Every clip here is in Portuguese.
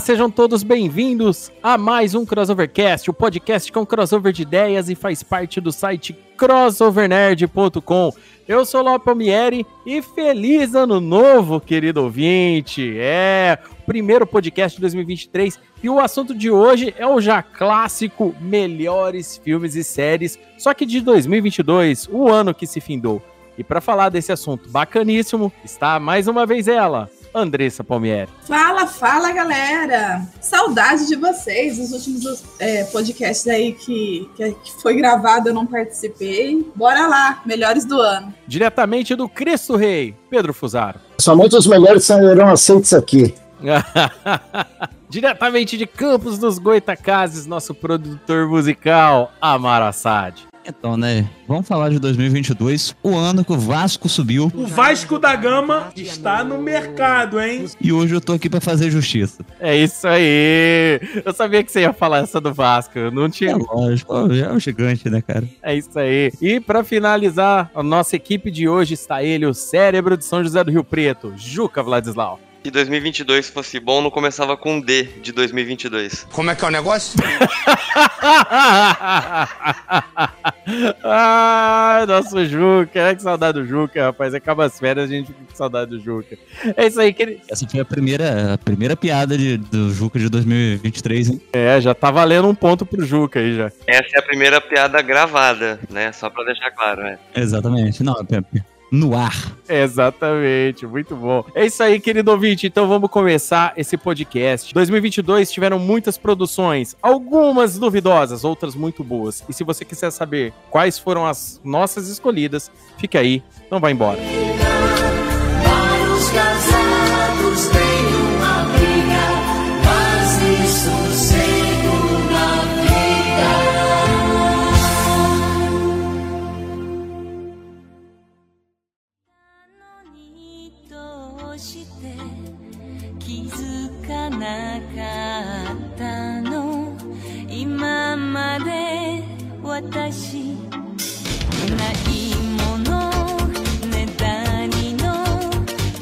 Olá, sejam todos bem-vindos a mais um Crossovercast, o podcast com crossover de ideias e faz parte do site crossovernerd.com. Eu sou Ló Palmieri e feliz ano novo, querido ouvinte! É, o primeiro podcast de 2023 e o assunto de hoje é o já clássico melhores filmes e séries, só que de 2022, o ano que se findou. E para falar desse assunto bacaníssimo, está mais uma vez ela, Andressa Palmieri. Fala, fala galera! Saudade de vocês, os últimos é, podcasts aí que, que, que foi gravado eu não participei. Bora lá, melhores do ano. Diretamente do Cristo Rei, Pedro Fusaro. Somente os melhores serão aceitos aqui. Diretamente de Campos dos Goitacazes, nosso produtor musical, Amar Assad. Então, né? Vamos falar de 2022, o ano que o Vasco subiu. O Vasco da Gama está no mercado, hein? E hoje eu tô aqui pra fazer justiça. É isso aí! Eu sabia que você ia falar essa do Vasco, não É tinha. lógico, pô, é um gigante, né, cara? É isso aí. E para finalizar, a nossa equipe de hoje está ele, o cérebro de São José do Rio Preto, Juca Vladislau. Se 2022 fosse bom, não começava com D de 2022. Como é que é o negócio? Ai, nosso Juca, que saudade do Juca, rapaz. Acaba as férias, a gente fica com saudade do Juca. É isso aí, querido. Essa foi a primeira, a primeira piada de- do Juca de 2023, hein? É, já tá valendo um ponto pro Juca aí já. Essa é a primeira piada gravada, né? Só pra deixar claro, né? Exatamente. Não, é- é- no ar. Exatamente, muito bom. É isso aí, querido ouvinte. Então vamos começar esse podcast. 2022 tiveram muitas produções, algumas duvidosas, outras muito boas. E se você quiser saber quais foram as nossas escolhidas, fique aí, não vai embora. Para 私ないものねだりの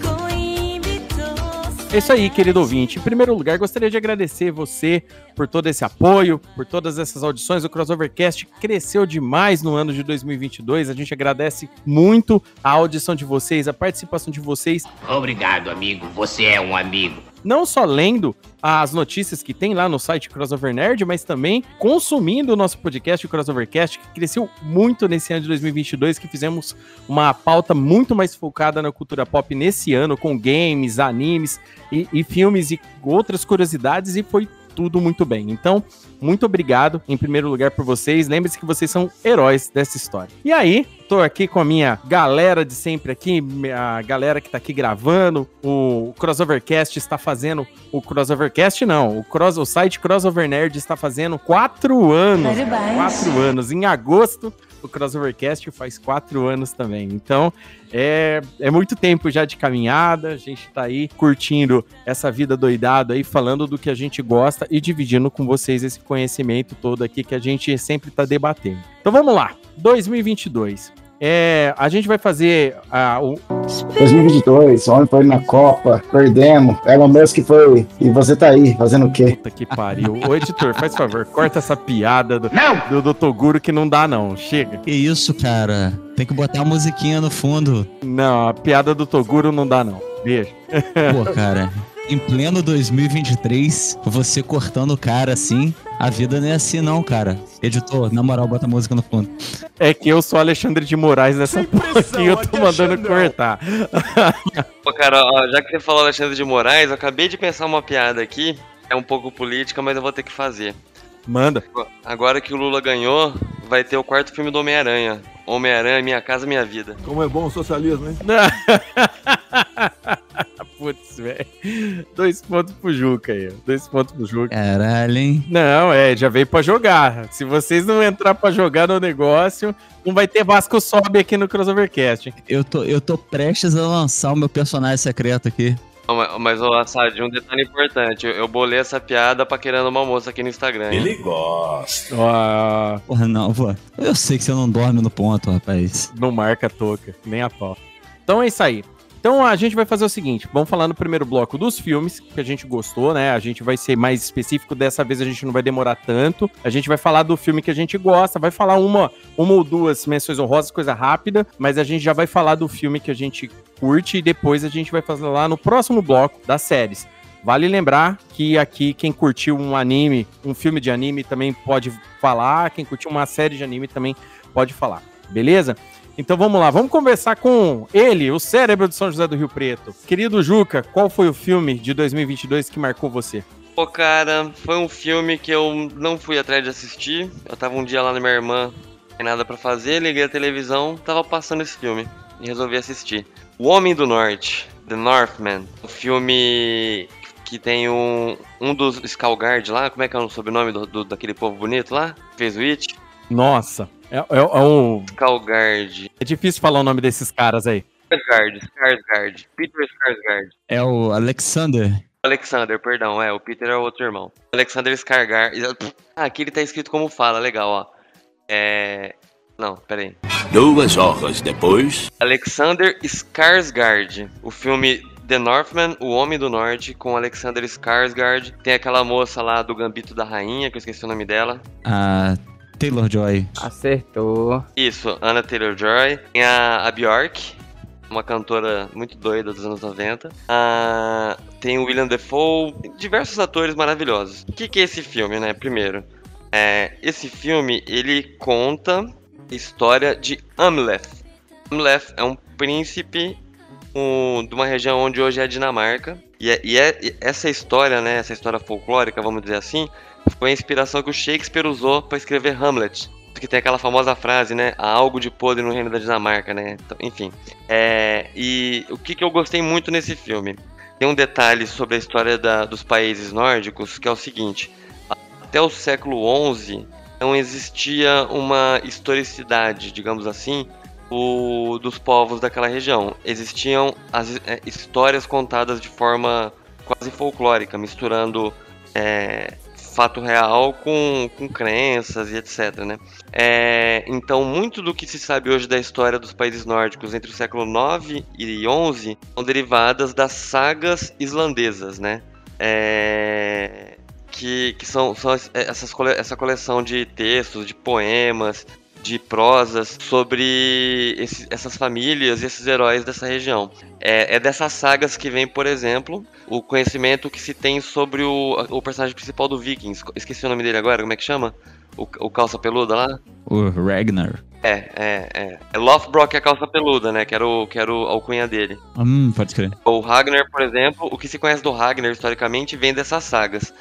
恋人 É isso aí, querido ouvinte. Em primeiro lugar, gostaria de agradecer você por todo esse apoio, por todas essas audições. O Crossovercast cresceu demais no ano de 2022. A gente agradece muito a audição de vocês, a participação de vocês. Obrigado, amigo. Você é um amigo. não só lendo as notícias que tem lá no site Crossover Nerd, mas também consumindo o nosso podcast, o Crossovercast, que cresceu muito nesse ano de 2022, que fizemos uma pauta muito mais focada na cultura pop nesse ano, com games, animes e, e filmes e outras curiosidades, e foi tudo muito bem. Então, muito obrigado, em primeiro lugar, por vocês. Lembre-se que vocês são heróis dessa história. E aí, tô aqui com a minha galera de sempre aqui, a galera que tá aqui gravando. O Crossovercast está fazendo. O Crossovercast não, o, cross, o site Crossover Nerd está fazendo quatro anos. Parabéns. Quatro anos. Em agosto, o Crossovercast faz quatro anos também. Então, é, é muito tempo já de caminhada. A gente tá aí curtindo essa vida doidada aí, falando do que a gente gosta e dividindo com vocês esse conhecimento todo aqui que a gente sempre tá debatendo. Então vamos lá, 2022. É, a gente vai fazer ah, o, 2022, o homem foi na Copa, perdemos. Elon Musk foi. E você tá aí, fazendo o quê? Puta que pariu. Ô, editor, faz favor, corta essa piada do, do, do Toguro que não dá, não. Chega. Que isso, cara? Tem que botar uma musiquinha no fundo. Não, a piada do Toguro não dá, não. Beijo. Pô, cara. Em pleno 2023, você cortando o cara assim, a vida não é assim não, cara. Editor, na moral, bota a música no fundo. É que eu sou Alexandre de Moraes nessa porra aqui, eu tô mandando cortar. Pô, cara, ó, já que você falou Alexandre de Moraes, eu acabei de pensar uma piada aqui. É um pouco política, mas eu vou ter que fazer. Manda. Agora que o Lula ganhou, vai ter o quarto filme do Homem-Aranha. Homem-Aranha, Minha Casa Minha Vida. Como é bom o socialismo, hein? Putz, velho. Dois pontos pro Juca aí. ó. Dois pontos pro Juca. Caralho, hein? Não, é, já veio pra jogar. Se vocês não entrar pra jogar no negócio, não vai ter Vasco sobe aqui no Crossovercast. hein? Eu tô, eu tô prestes a lançar o meu personagem secreto aqui. Não, Mas, mas, ô Assad, um detalhe importante. Eu, eu bolei essa piada pra querendo uma moça aqui no Instagram. hein? Ele gosta. Ó, Porra, não, pô. Eu sei que você não dorme no ponto, rapaz. não marca a toca, nem a pau. Então é isso aí. Então a gente vai fazer o seguinte, vamos falar no primeiro bloco dos filmes que a gente gostou, né? A gente vai ser mais específico, dessa vez a gente não vai demorar tanto. A gente vai falar do filme que a gente gosta, vai falar uma, uma ou duas menções honrosas, coisa rápida, mas a gente já vai falar do filme que a gente curte e depois a gente vai fazer lá no próximo bloco das séries. Vale lembrar que aqui quem curtiu um anime, um filme de anime também pode falar, quem curtiu uma série de anime também pode falar, beleza? Então vamos lá, vamos conversar com ele, o cérebro de São José do Rio Preto. Querido Juca, qual foi o filme de 2022 que marcou você? Pô, cara, foi um filme que eu não fui atrás de assistir. Eu tava um dia lá na minha irmã, sem nada pra fazer, liguei a televisão, tava passando esse filme e resolvi assistir. O Homem do Norte, The Northman, o filme que tem um, um dos Skullguard lá, como é que é o sobrenome do, do- daquele povo bonito lá? Fez o It? Nossa, é, é- é um, Skullguard. é difícil falar o nome desses caras aí. Skarsgård, Skarsgård, Peter Skarsgård. É o Alexander. Alexander, perdão, é, o Peter é o outro irmão. Alexander Skarsgård. Ah, aqui ele tá escrito como fala, legal, ó. É. Não, peraí. Duas horas depois. Alexander Skarsgård. O filme The Northman, O Homem do Norte, com Alexander Skarsgård. Tem aquela moça lá do Gambito da Rainha, que eu esqueci o nome dela. A Taylor Joy. Acertou. Isso, Anna Taylor-Joy. Tem a, a Bjork, uma cantora muito doida dos anos 90. Ah, tem o William Defoe, diversos atores maravilhosos. O que, que é esse filme, né? Primeiro, é, esse filme, ele conta a história de Amleth. Amleth é um príncipe um, de uma região onde hoje é a Dinamarca. E, é, e é- e essa história, né, essa história folclórica, vamos dizer assim, foi a inspiração que o Shakespeare usou para escrever Hamlet. Que tem aquela famosa frase, né? Há algo de podre no reino da Dinamarca, né? Então, enfim. É, e o que, que eu gostei muito nesse filme? Tem um detalhe sobre a história da- dos países nórdicos, que é o seguinte. Até o século XI, não existia uma historicidade, digamos assim, o- dos povos daquela região. Existiam as é, histórias contadas de forma quase folclórica, misturando é, fato real com, com crenças e etc. Né? É, então, muito do que se sabe hoje da história dos países nórdicos entre o século IX e XI são derivadas das sagas islandesas, né? É, que, que são, são es- essas, essa coleção de textos, de poemas, de prosas sobre esses- essas famílias e esses heróis dessa região. É, é dessas sagas que vem, por exemplo, o conhecimento que se tem sobre o, o personagem principal do Vikings. Esqueci o nome dele agora, como é que chama? O, o calça peluda lá? O Ragnar. É, é, é. É Lothbrok a calça peluda, né? Que era, o, que era o, a alcunha dele. Hum, pode crer. O Ragnar, por exemplo, o que se conhece do Ragnar historicamente vem dessas sagas.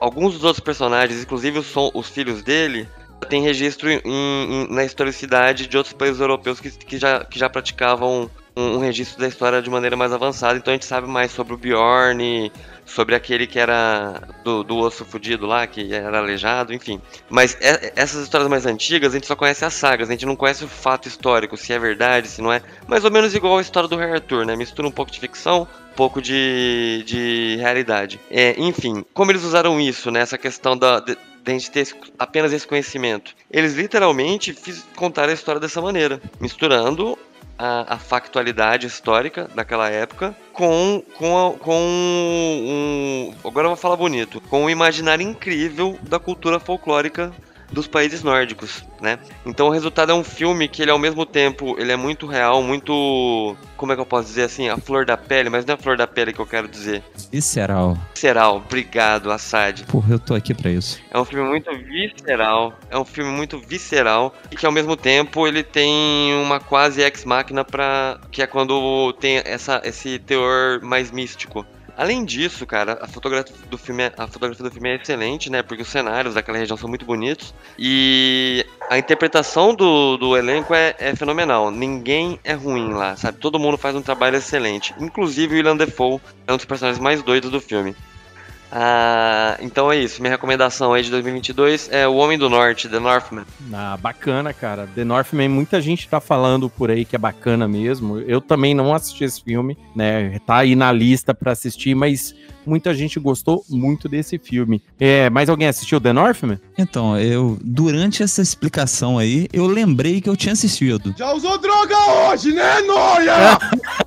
Alguns dos outros personagens, inclusive os, os filhos dele, tem registro em- em- na historicidade de outros países europeus que, que, já, que já praticavam um, um registro da história de maneira mais avançada. Então a gente sabe mais sobre o Bjorn, sobre aquele que era do, do osso fudido lá, que era aleijado, enfim. Mas é- essas histórias mais antigas, a gente só conhece as sagas, a gente não conhece o fato histórico, se é verdade, se não é. Mais ou menos igual a história do Rei Arthur, né? Mistura um pouco de ficção, um pouco de, de realidade. É, enfim, como eles usaram isso, né? Essa questão da, de gente ter esse- apenas esse conhecimento. Eles literalmente fiz, contaram a história dessa maneira, misturando a, a factualidade histórica daquela época com, com, a- com um. Agora eu vou falar bonito. Com um imaginário incrível da cultura folclórica dos países nórdicos, né? Então o resultado é um filme que ele ao mesmo tempo ele é muito real, muito como é que eu posso dizer assim, a flor da pele, mas não é a flor da pele que eu quero dizer. Visceral. Visceral, obrigado, Assad. Porra, eu tô aqui pra isso. É um filme muito visceral, é um filme muito visceral e que ao mesmo tempo ele tem uma quase ex máquina para que é quando tem essa esse teor mais místico. Além disso, cara, a fotografia do filme é, a fotografia do filme é excelente, né? Porque os cenários daquela região são muito bonitos. E a interpretação do, do elenco é, é fenomenal. Ninguém é ruim lá, sabe? Todo mundo faz um trabalho excelente. Inclusive o William Defoe é um dos personagens mais doidos do filme. Ah, então é isso. Minha recomendação aí de 2022 é O Homem do Norte, The Northman. Ah, bacana, cara. The Northman, muita gente tá falando por aí que é bacana mesmo. Eu também não assisti esse filme, né? Tá aí na lista pra assistir, mas muita gente gostou muito desse filme. É, mais alguém assistiu The Northman? Então, eu, durante essa explicação aí, eu lembrei que eu tinha assistido. Já usou droga hoje, né, Noia?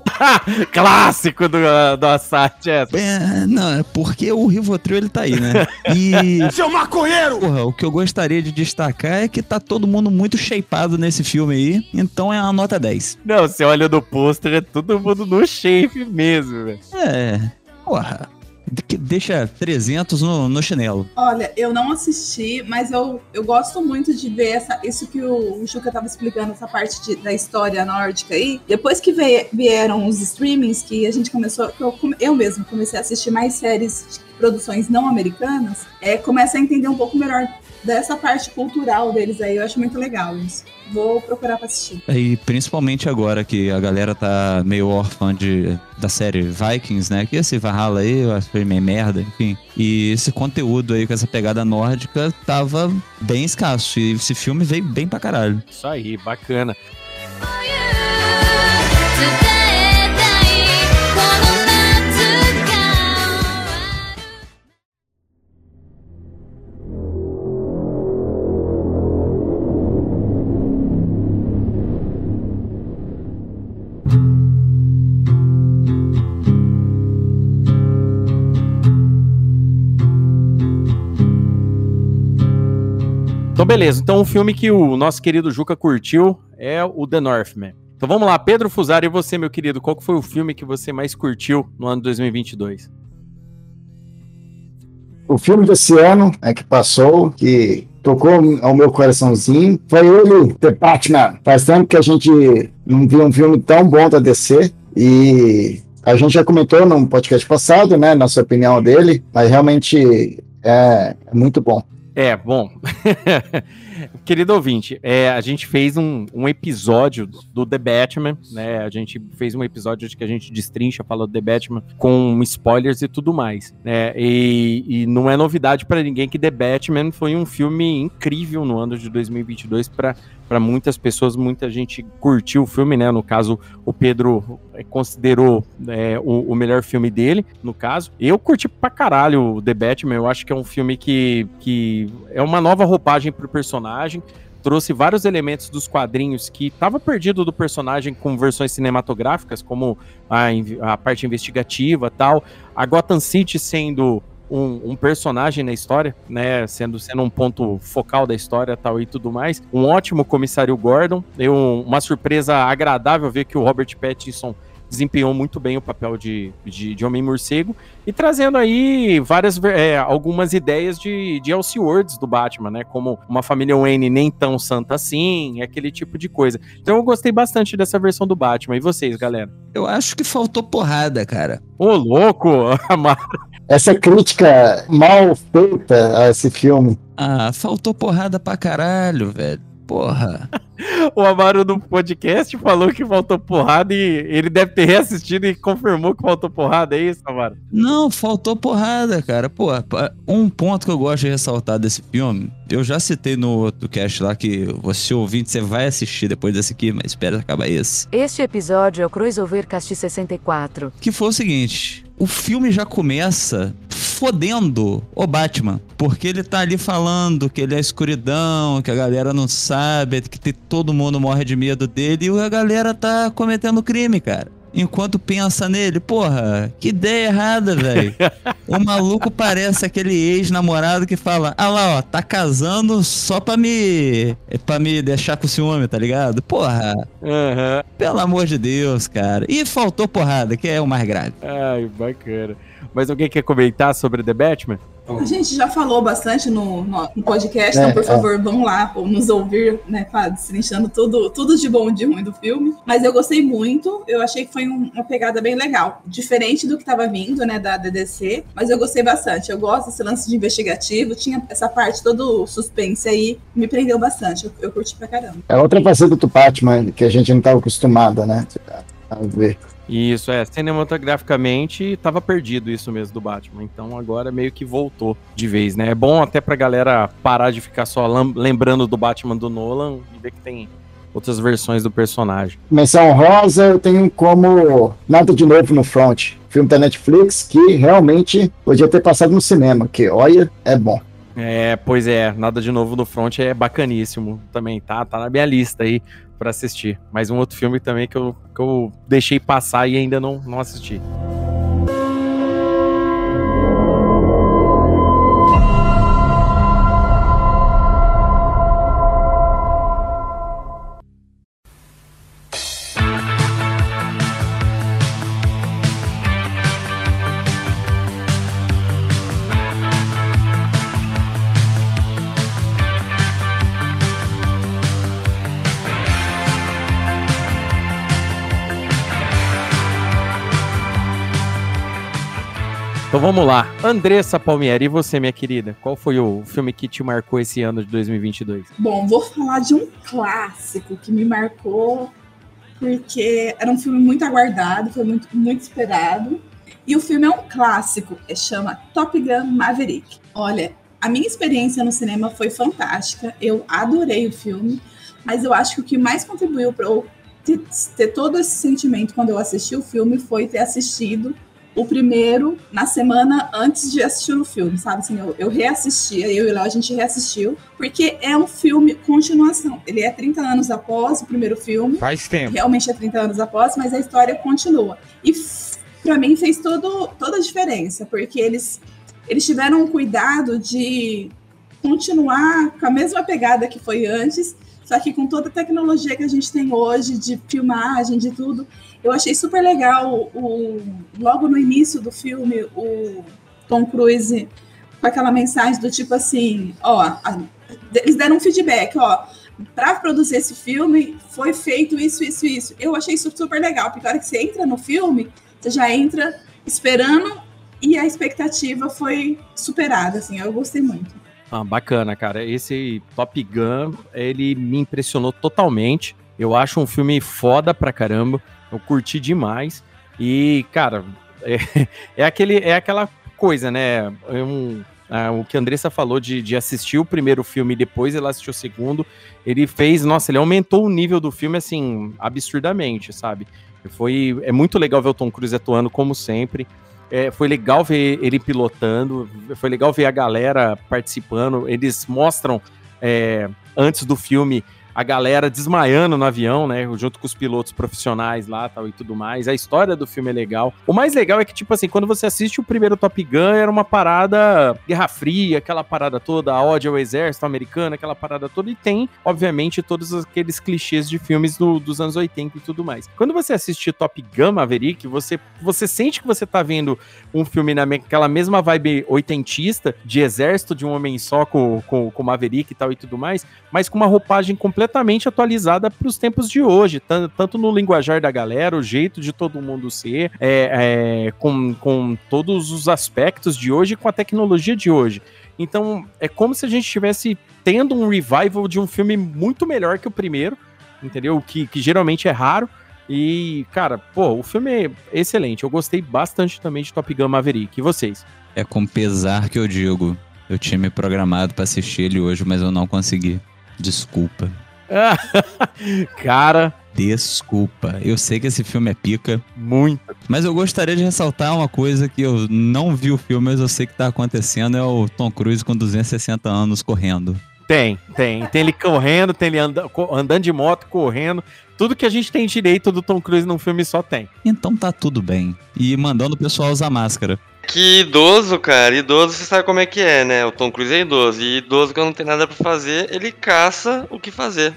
Clássico do, do Assad, é. É, não, é porque o Rivotril ele tá aí, né? E. Seu maconheiro! Porra, o que eu gostaria de destacar é que tá todo mundo muito shapeado nesse filme aí, então é uma nota 10. Não, você olha no pôster, é todo mundo no shape mesmo, velho. É, porra. De- Deixa 300 no, no chinelo. Olha, eu não assisti, mas eu, eu gosto muito de ver essa, isso que o, o Juca tava explicando, essa parte de- da história nórdica aí. Depois que veio- vieram os streamings, que a gente começou, eu, eu mesmo comecei a assistir mais séries de produções não americanas, é, começa a entender um pouco melhor dessa parte cultural deles aí. Eu acho muito legal isso. Vou procurar pra assistir. E principalmente agora que a galera tá meio órfã de, da série Vikings, né? Que esse Valhalla aí, eu acho que foi meio merda, enfim. E esse conteúdo aí com essa pegada nórdica tava bem escasso. E esse filme veio bem pra caralho. Isso aí, bacana. 伝 beleza. Então, o filme que o nosso querido Juca curtiu é o The Northman. Então, vamos lá. Pedro Fusari, e você, meu querido, qual foi o filme que você mais curtiu no ano 2022? O filme desse ano é que passou, que tocou ao meu coraçãozinho, foi ele, The Batman. Faz tempo que a gente não viu um filme tão bom da DC e a gente já comentou no podcast passado, né, nossa opinião dele, mas realmente é, é muito bom. É, bom. Querido ouvinte, é, a gente fez um, um episódio do The Batman, né? A gente fez um episódio de que a gente destrincha, fala do The Batman com spoilers e tudo mais, né? E, e não é novidade pra ninguém que The Batman foi um filme incrível no ano de 2022 para para muitas pessoas, muita gente curtiu o filme, né? No caso, o Pedro é, considerou é, o, o melhor filme dele, no caso. Eu curti pra caralho o The Batman, eu acho que é um filme que, que é uma nova roupagem pro personagem. Trouxe vários elementos dos quadrinhos que estava perdido do personagem com versões cinematográficas, como a, a parte investigativa tal. A Gotham City sendo um, um personagem na história, né, sendo, sendo um ponto focal da história tal e tudo mais. Um ótimo comissário Gordon, eu, uma surpresa agradável ver que o Robert Pattinson desempenhou muito bem o papel de, de, de Homem-Morcego e trazendo aí várias, é, algumas ideias de, de Elseworlds do Batman, né, como uma família Wayne nem tão santa assim, aquele tipo de coisa. Então eu gostei bastante dessa versão do Batman. E vocês, galera? Eu acho que faltou porrada, cara. Ô, louco! Essa crítica mal feita a esse filme. Ah, faltou porrada pra caralho, velho. Porra. O Amaro no podcast falou que faltou porrada e ele deve ter reassistido e confirmou que faltou porrada, é isso, Amaro? Não, faltou porrada, cara. Pô, um ponto que eu gosto de ressaltar desse filme, eu já citei no outro cast lá que você ouvinte, você vai assistir depois desse aqui, mas espera acabar esse. Este episódio é o Crossovercast 64. Que foi o seguinte: o filme já começa fodendo o Batman. Porque ele tá ali falando que ele é escuridão, que a galera não sabe, que todo mundo morre de medo dele e a galera tá cometendo crime, cara. Enquanto pensa nele, porra, que ideia errada, velho. O maluco parece aquele ex-namorado que fala: Ah lá, ó, tá casando só pra me. pra me deixar com ciúme, tá ligado? Porra, Aham. pelo amor de Deus, cara. E faltou porrada, que é o mais grave. Ai, bacana. Mas alguém quer comentar sobre The Batman? A gente já falou bastante no, no- podcast, É, então, por é. favor, vão lá ou nos ouvir, né, destrinchando tudo, tudo de bom e de ruim do filme. Mas eu gostei muito, eu achei que foi um- uma pegada bem legal. Diferente do que estava vindo, né, da DDC, mas eu gostei bastante. Eu gosto desse lance de investigativo, tinha essa parte todo suspense aí, me prendeu bastante, eu, eu curti pra caramba. É outra faceta do Batman que a gente não estava acostumada, né? A ver. Isso, é. Cinematograficamente, tava perdido isso mesmo do Batman. Então agora meio que voltou de vez, né? É bom até pra galera parar de ficar só lembrando do Batman do Nolan e ver que tem outras versões do personagem. Menção rosa, eu tenho como Nada de Novo no Front, filme da Netflix que realmente podia ter passado no cinema, que olha, é bom. É, pois é, nada de novo no front é bacaníssimo também, tá? Tá na minha lista aí pra assistir. Mais um outro filme também que eu, que eu deixei passar e ainda não, não assisti. Então vamos lá. Andressa Palmieri, e você, minha querida? Qual foi o filme que te marcou esse ano de 2022? Bom, vou falar de um clássico que me marcou porque era um filme muito aguardado, foi muito, muito esperado. E o filme é um clássico, é, chama Top Gun Maverick. Olha, a minha experiência no cinema foi fantástica, eu adorei o filme, mas eu acho que o que mais contribuiu para eu ter, ter todo esse sentimento quando eu assisti o filme foi ter assistido o primeiro na semana antes de assistir o filme, sabe? Assim, eu, eu reassisti, eu e o Léo a gente reassistiu, porque é um filme continuação. Ele é 30 anos após o primeiro filme. Faz tempo. Realmente é 30 anos após, mas a história continua. E pra mim fez todo, toda a diferença, porque eles, eles tiveram o cuidado de continuar com a mesma pegada que foi antes, só que com toda a tecnologia que a gente tem hoje, de filmagem, de tudo. Eu achei super legal o, logo no início do filme, o Tom Cruise com aquela mensagem do tipo assim, ó, a- eles deram um feedback, ó, para produzir esse filme foi feito isso, isso, isso. Eu achei isso super legal, porque a hora que você entra no filme, você já entra esperando e a expectativa foi superada, assim, eu gostei muito. Ah, bacana, cara. Esse Top Gun, ele me impressionou totalmente. Eu acho um filme foda pra caramba. Eu curti demais. E, cara, é, é aquele, é aquela coisa, né? É um- ah, o que a Andressa falou de, de assistir o primeiro filme e depois ela assistiu o segundo, ele fez, nossa, ele aumentou o nível do filme, assim, absurdamente, sabe? Foi, é muito legal ver o Tom Cruise atuando, como sempre. É, foi legal ver ele pilotando, foi legal ver a galera participando. Eles mostram é, antes do filme a galera desmaiando no avião, né? Junto com os pilotos profissionais lá tal, e tudo mais. A história do filme é legal. O mais legal é que, tipo assim, quando você assiste o primeiro Top Gun, era uma parada Guerra Fria, aquela parada toda, a ódio ao exército americano, aquela parada toda, e tem, obviamente, todos aqueles clichês de filmes do- dos anos 80 e tudo mais. Quando você assiste Top Gun Maverick, você, você sente que você tá vendo um filme naquela mesma vibe oitentista, de exército de um homem só com, com, com Maverick e tal e tudo mais, mas com uma roupagem completamente atualizada para os tempos de hoje, tan- tanto no linguajar da galera, o jeito de todo mundo ser, é, é, com, com todos os aspectos de hoje, com a tecnologia de hoje. Então, é como se a gente estivesse tendo um revival de um filme muito melhor que o primeiro, entendeu? Que, que geralmente é raro. E, cara, pô, o filme é excelente. Eu gostei bastante também de Top Gun Maverick. E vocês? É com pesar que eu digo. Eu tinha me programado pra assistir ele hoje, mas eu não consegui. Desculpa. Cara. Desculpa. Eu sei que esse filme é pica. Muito. Mas eu gostaria de ressaltar uma coisa que eu não vi o filme, mas eu sei que tá acontecendo: é o Tom Cruise com 260 anos correndo. Tem, tem. Tem ele correndo, tem ele anda- andando de moto, correndo. Tudo que a gente tem direito do Tom Cruise num filme só tem. Então tá tudo bem. E mandando o pessoal usar máscara. Que idoso, cara, idoso você sabe como é que é, né? O Tom Cruise é idoso. E idoso que não tem nada pra fazer, ele caça o que fazer.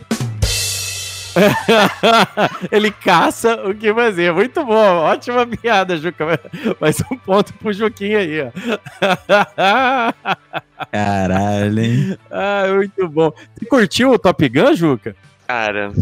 ele caça o que fazer. Muito bom, ótima piada, Juca. Mais um ponto pro Juquinha aí, ó. Caralho, hein? ah, muito bom. Você curtiu o Top Gun, Juca? Cara,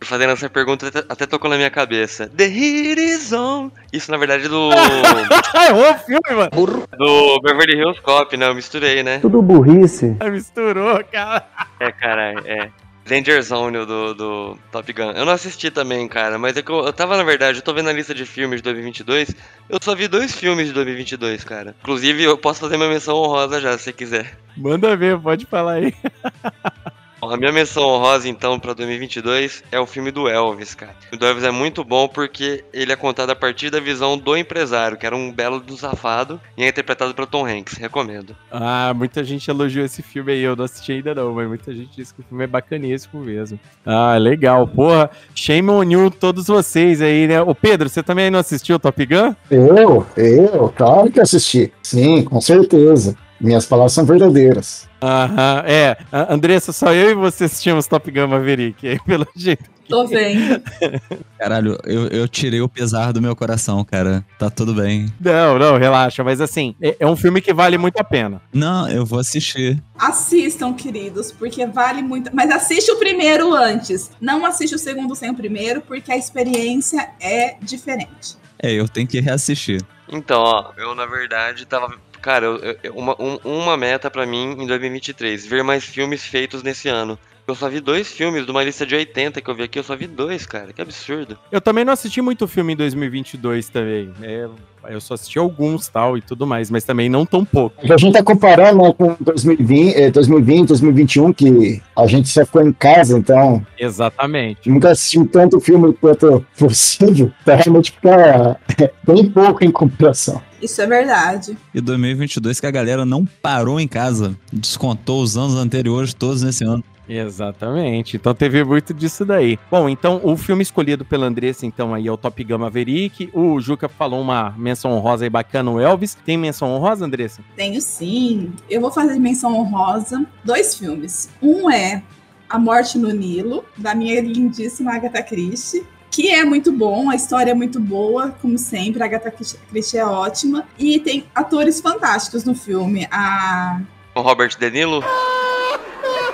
fazendo essa pergunta até, tocou na minha cabeça. The Heat is on. Isso, na verdade, é do. é o filme, mano. do Beverly Hills Cop, né? Eu misturei, né? Tudo burrice. Misturou, cara. É, cara, é. Danger Zone do, do Top Gun. Eu não assisti também, cara, mas é que eu, eu tava, na verdade, eu tô vendo a lista de filmes de 2022. Eu só vi dois filmes de 2022, cara. Inclusive, eu posso fazer minha menção honrosa já, se você quiser. Manda ver, pode falar aí. A minha menção honrosa, então, pra 2022 é o filme do Elvis, cara. O do Elvis é muito bom porque ele é contado a partir da visão do empresário, que era um belo do safado, e é interpretado pelo Tom Hanks. Recomendo. Ah, muita gente elogiou esse filme aí. Eu não assisti ainda não, mas muita gente disse que o filme é bacaníssimo mesmo. Ah, legal. Porra, shame on you todos vocês aí, né? Ô Pedro, você também não assistiu o Top Gun? Eu, eu, claro que assisti. Sim, com certeza. Minhas palavras são verdadeiras. Aham, é. Andressa, só eu e você assistimos Top Gun Maverick, aí, pelo jeito. Tô vendo. Caralho, eu, eu tirei o pesar do meu coração, cara. Tá tudo bem. Não, não, relaxa. Mas assim, é, é um filme que vale muito a pena. Não, eu vou assistir. Assistam, queridos, porque vale muito. Mas assiste o primeiro antes. Não assiste o segundo sem o primeiro, porque a experiência é diferente. É, eu tenho que reassistir. Então, ó, eu na verdade tava. Cara, eu- eu- uma, um- uma meta pra mim em 2023, ver mais filmes feitos nesse ano. Eu só vi dois filmes de uma lista de 80 que eu vi aqui, eu só vi dois, cara. Que absurdo. Eu também não assisti muito filme em 2022 também. É, eu só assisti alguns tal e tudo mais, mas também não tão pouco. A gente tá comparando né, com 2020, eh, 2020, 2021, que a gente só ficou em casa, então Exatamente. nunca assistiu tanto filme quanto possível, pra realmente ficar eh, bem pouco em comparação. Isso é verdade. E 2022 que a galera não parou em casa. Descontou os anos anteriores todos nesse ano. Exatamente. Então teve muito disso daí. Bom, então o filme escolhido pela Andressa, então, aí é o Top Gun Maverick. O Juca falou uma menção honrosa aí bacana, o Elvis. Tem menção honrosa, Andressa? Tenho sim. Eu vou fazer menção honrosa. Dois filmes. Um é A Morte no Nilo, da minha lindíssima Agatha Christie. Que é muito bom, a história é muito boa, como sempre, a Agatha Christie é ótima. E tem atores fantásticos no filme. A Com Robert De Niro.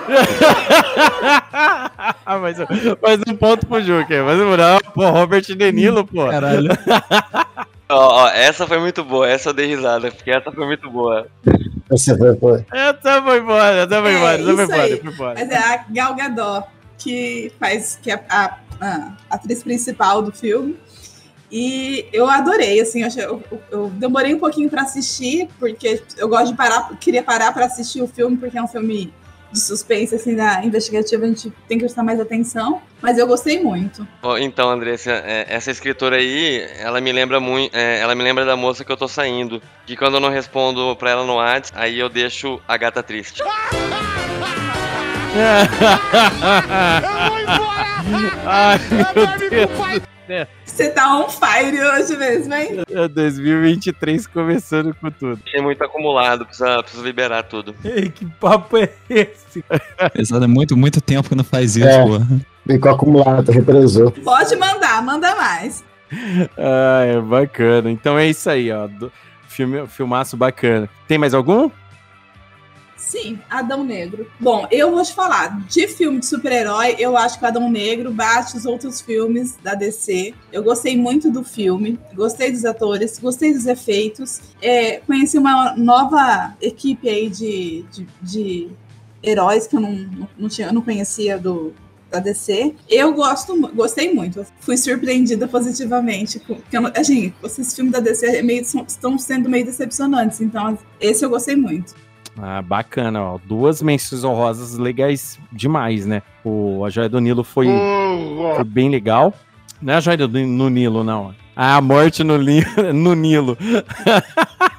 mais, um- mais um ponto pro Juca. Mais um não, pô, Robert De Niro, pô. Caralho. Ó, ó, essa foi muito boa, essa eu dei risada, porque essa foi muito boa. Você foi, foi. Essa foi embora, essa foi É, embora, essa foi embora. Mas é a Gal Gadot que faz que é a, a atriz principal do filme. E eu adorei, assim, eu, achei- eu, eu demorei um pouquinho para assistir, porque eu gosto de parar, queria parar para assistir o filme, porque é um filme de suspense, assim, da investigativa, a gente tem que prestar mais atenção, mas eu gostei muito. Então, Andressa, é, essa escritora aí, ela me lembra muito, ela me lembra da moça que eu tô saindo. Que quando eu não respondo pra ela no WhatsApp, aí eu deixo a gata triste. Ai, meu Deus céu. Você tá on fire hoje mesmo, hein? É 2023 começando com tudo. Achei muito acumulado, precisa, precisa liberar tudo. Ei, que papo é esse? Pesado é muito, muito tempo que não faz isso, É. pô. Ficou acumulado, represou. Pode mandar, manda mais. Ah, é bacana. Então é isso aí, ó. Filme, filmaço bacana. Tem mais algum? Sim, Adão Negro. Bom, eu vou te falar, de filme de super-herói, eu acho que Adão Negro bate os outros filmes da DC. Eu gostei muito do filme, gostei dos atores, gostei dos efeitos. É, conheci uma nova equipe aí de, de, de heróis que eu não, não, tinha, não conhecia do, da DC. Eu gosto, gostei muito. Fui surpreendida positivamente. porque assim, esses filmes da DC é meio- estão sendo meio decepcionantes. Então, esse eu gostei muito. Ah, bacana, ó. Duas menções honrosas legais demais, né? O, a Joia do Nilo foi, foi bem legal. Não é a Joia do, no Nilo, não. Ah, a morte no, li, no Nilo.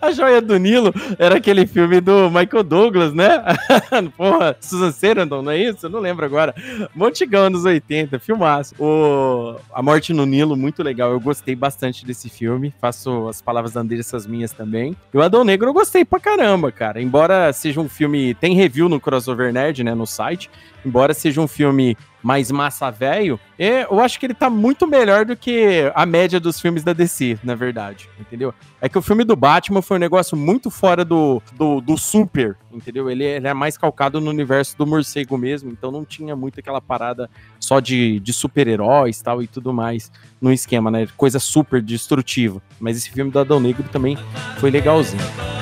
a Joia do Nilo era aquele filme do Michael Douglas, né? Porra, Susan Sarandon, não é isso? Eu não lembro agora. Montigão anos 80, filmaço. O A Morte no Nilo, muito legal. Eu gostei bastante desse filme. Faço as palavras da Andressa as minhas também. E o Adão Negro eu gostei pra caramba, cara. Embora seja um filme. Tem review no Crossover Nerd, né? No site. Embora seja um filme mais massa velho, eu acho que ele tá muito melhor do que a média dos filmes da DC, na verdade, entendeu? É que o filme do Batman foi um negócio muito fora do, do, do super, entendeu? Ele, ele é mais calcado no universo do morcego mesmo, então não tinha muito aquela parada só de, de super-heróis tal e tudo mais no esquema, né? Coisa super destrutiva. Mas esse filme do Adão Negro também foi legalzinho.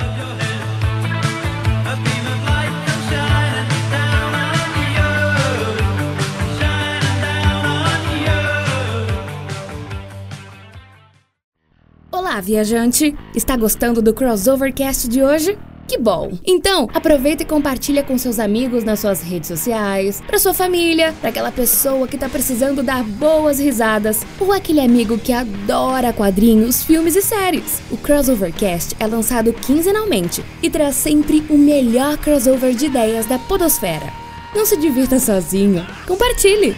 Olá, viajante! Está gostando do Crossovercast de hoje? Que bom! Então, aproveita e compartilha com seus amigos nas suas redes sociais, para sua família, para aquela pessoa que tá precisando dar boas risadas, ou aquele amigo que adora quadrinhos, filmes e séries. O Crossovercast é lançado quinzenalmente e traz sempre o melhor crossover de ideias da podosfera. Não se divirta sozinho, compartilhe!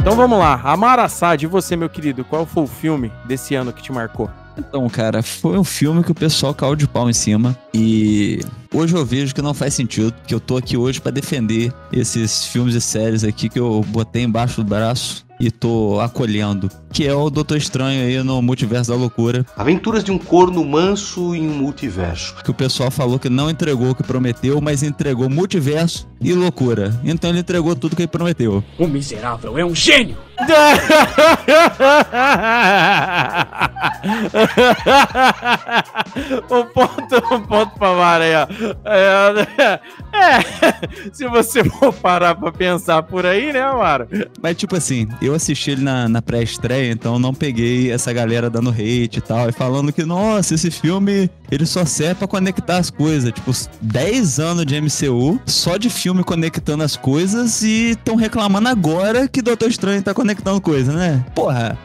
Então vamos lá, Amar Assad, e você, meu querido, qual foi o filme desse ano que te marcou? Então, cara, foi um filme que o pessoal caiu de pau em cima. E hoje eu vejo que não faz sentido, que eu tô aqui hoje pra defender esses filmes e séries aqui que eu botei embaixo do braço e tô acolhendo. Que é o Doutor Estranho aí no Multiverso da Loucura. Aventuras de um corno manso em um multiverso. Que o pessoal falou que não entregou o que prometeu, mas entregou multiverso e loucura. Então ele entregou tudo que ele prometeu. O miserável é um gênio! um ponto, um ponto pra Mara aí, ó. É, é, se você for parar pra pensar por aí, né, Mara? Mas, tipo assim, eu assisti ele na, na pré-estreia, então não peguei essa galera dando hate e tal, e falando que, nossa, esse filme, ele só serve pra conectar as coisas. Tipo, 10 anos de MCU, só de filme conectando as coisas, e estão reclamando agora que Doutor Estranho tá conectando coisa, né? Porra.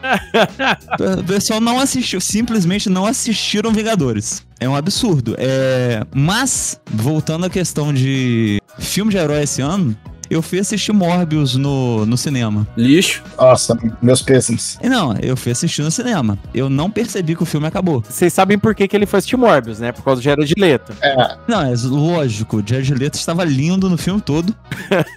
o pessoal não assistiu, simplesmente não assistiram Vingadores. É um absurdo. É... Mas, voltando à questão de filme de herói esse ano, eu fui assistir Morbius no, no cinema. Lixo. Nossa, meus pêsames. E Não, eu fui assistir no cinema. Eu não percebi que o filme acabou. Vocês sabem por que, que ele foi assistir Morbius, né? Por causa do Jared Leto. É, Não, é lógico, o Jared Leto estava lindo no filme todo.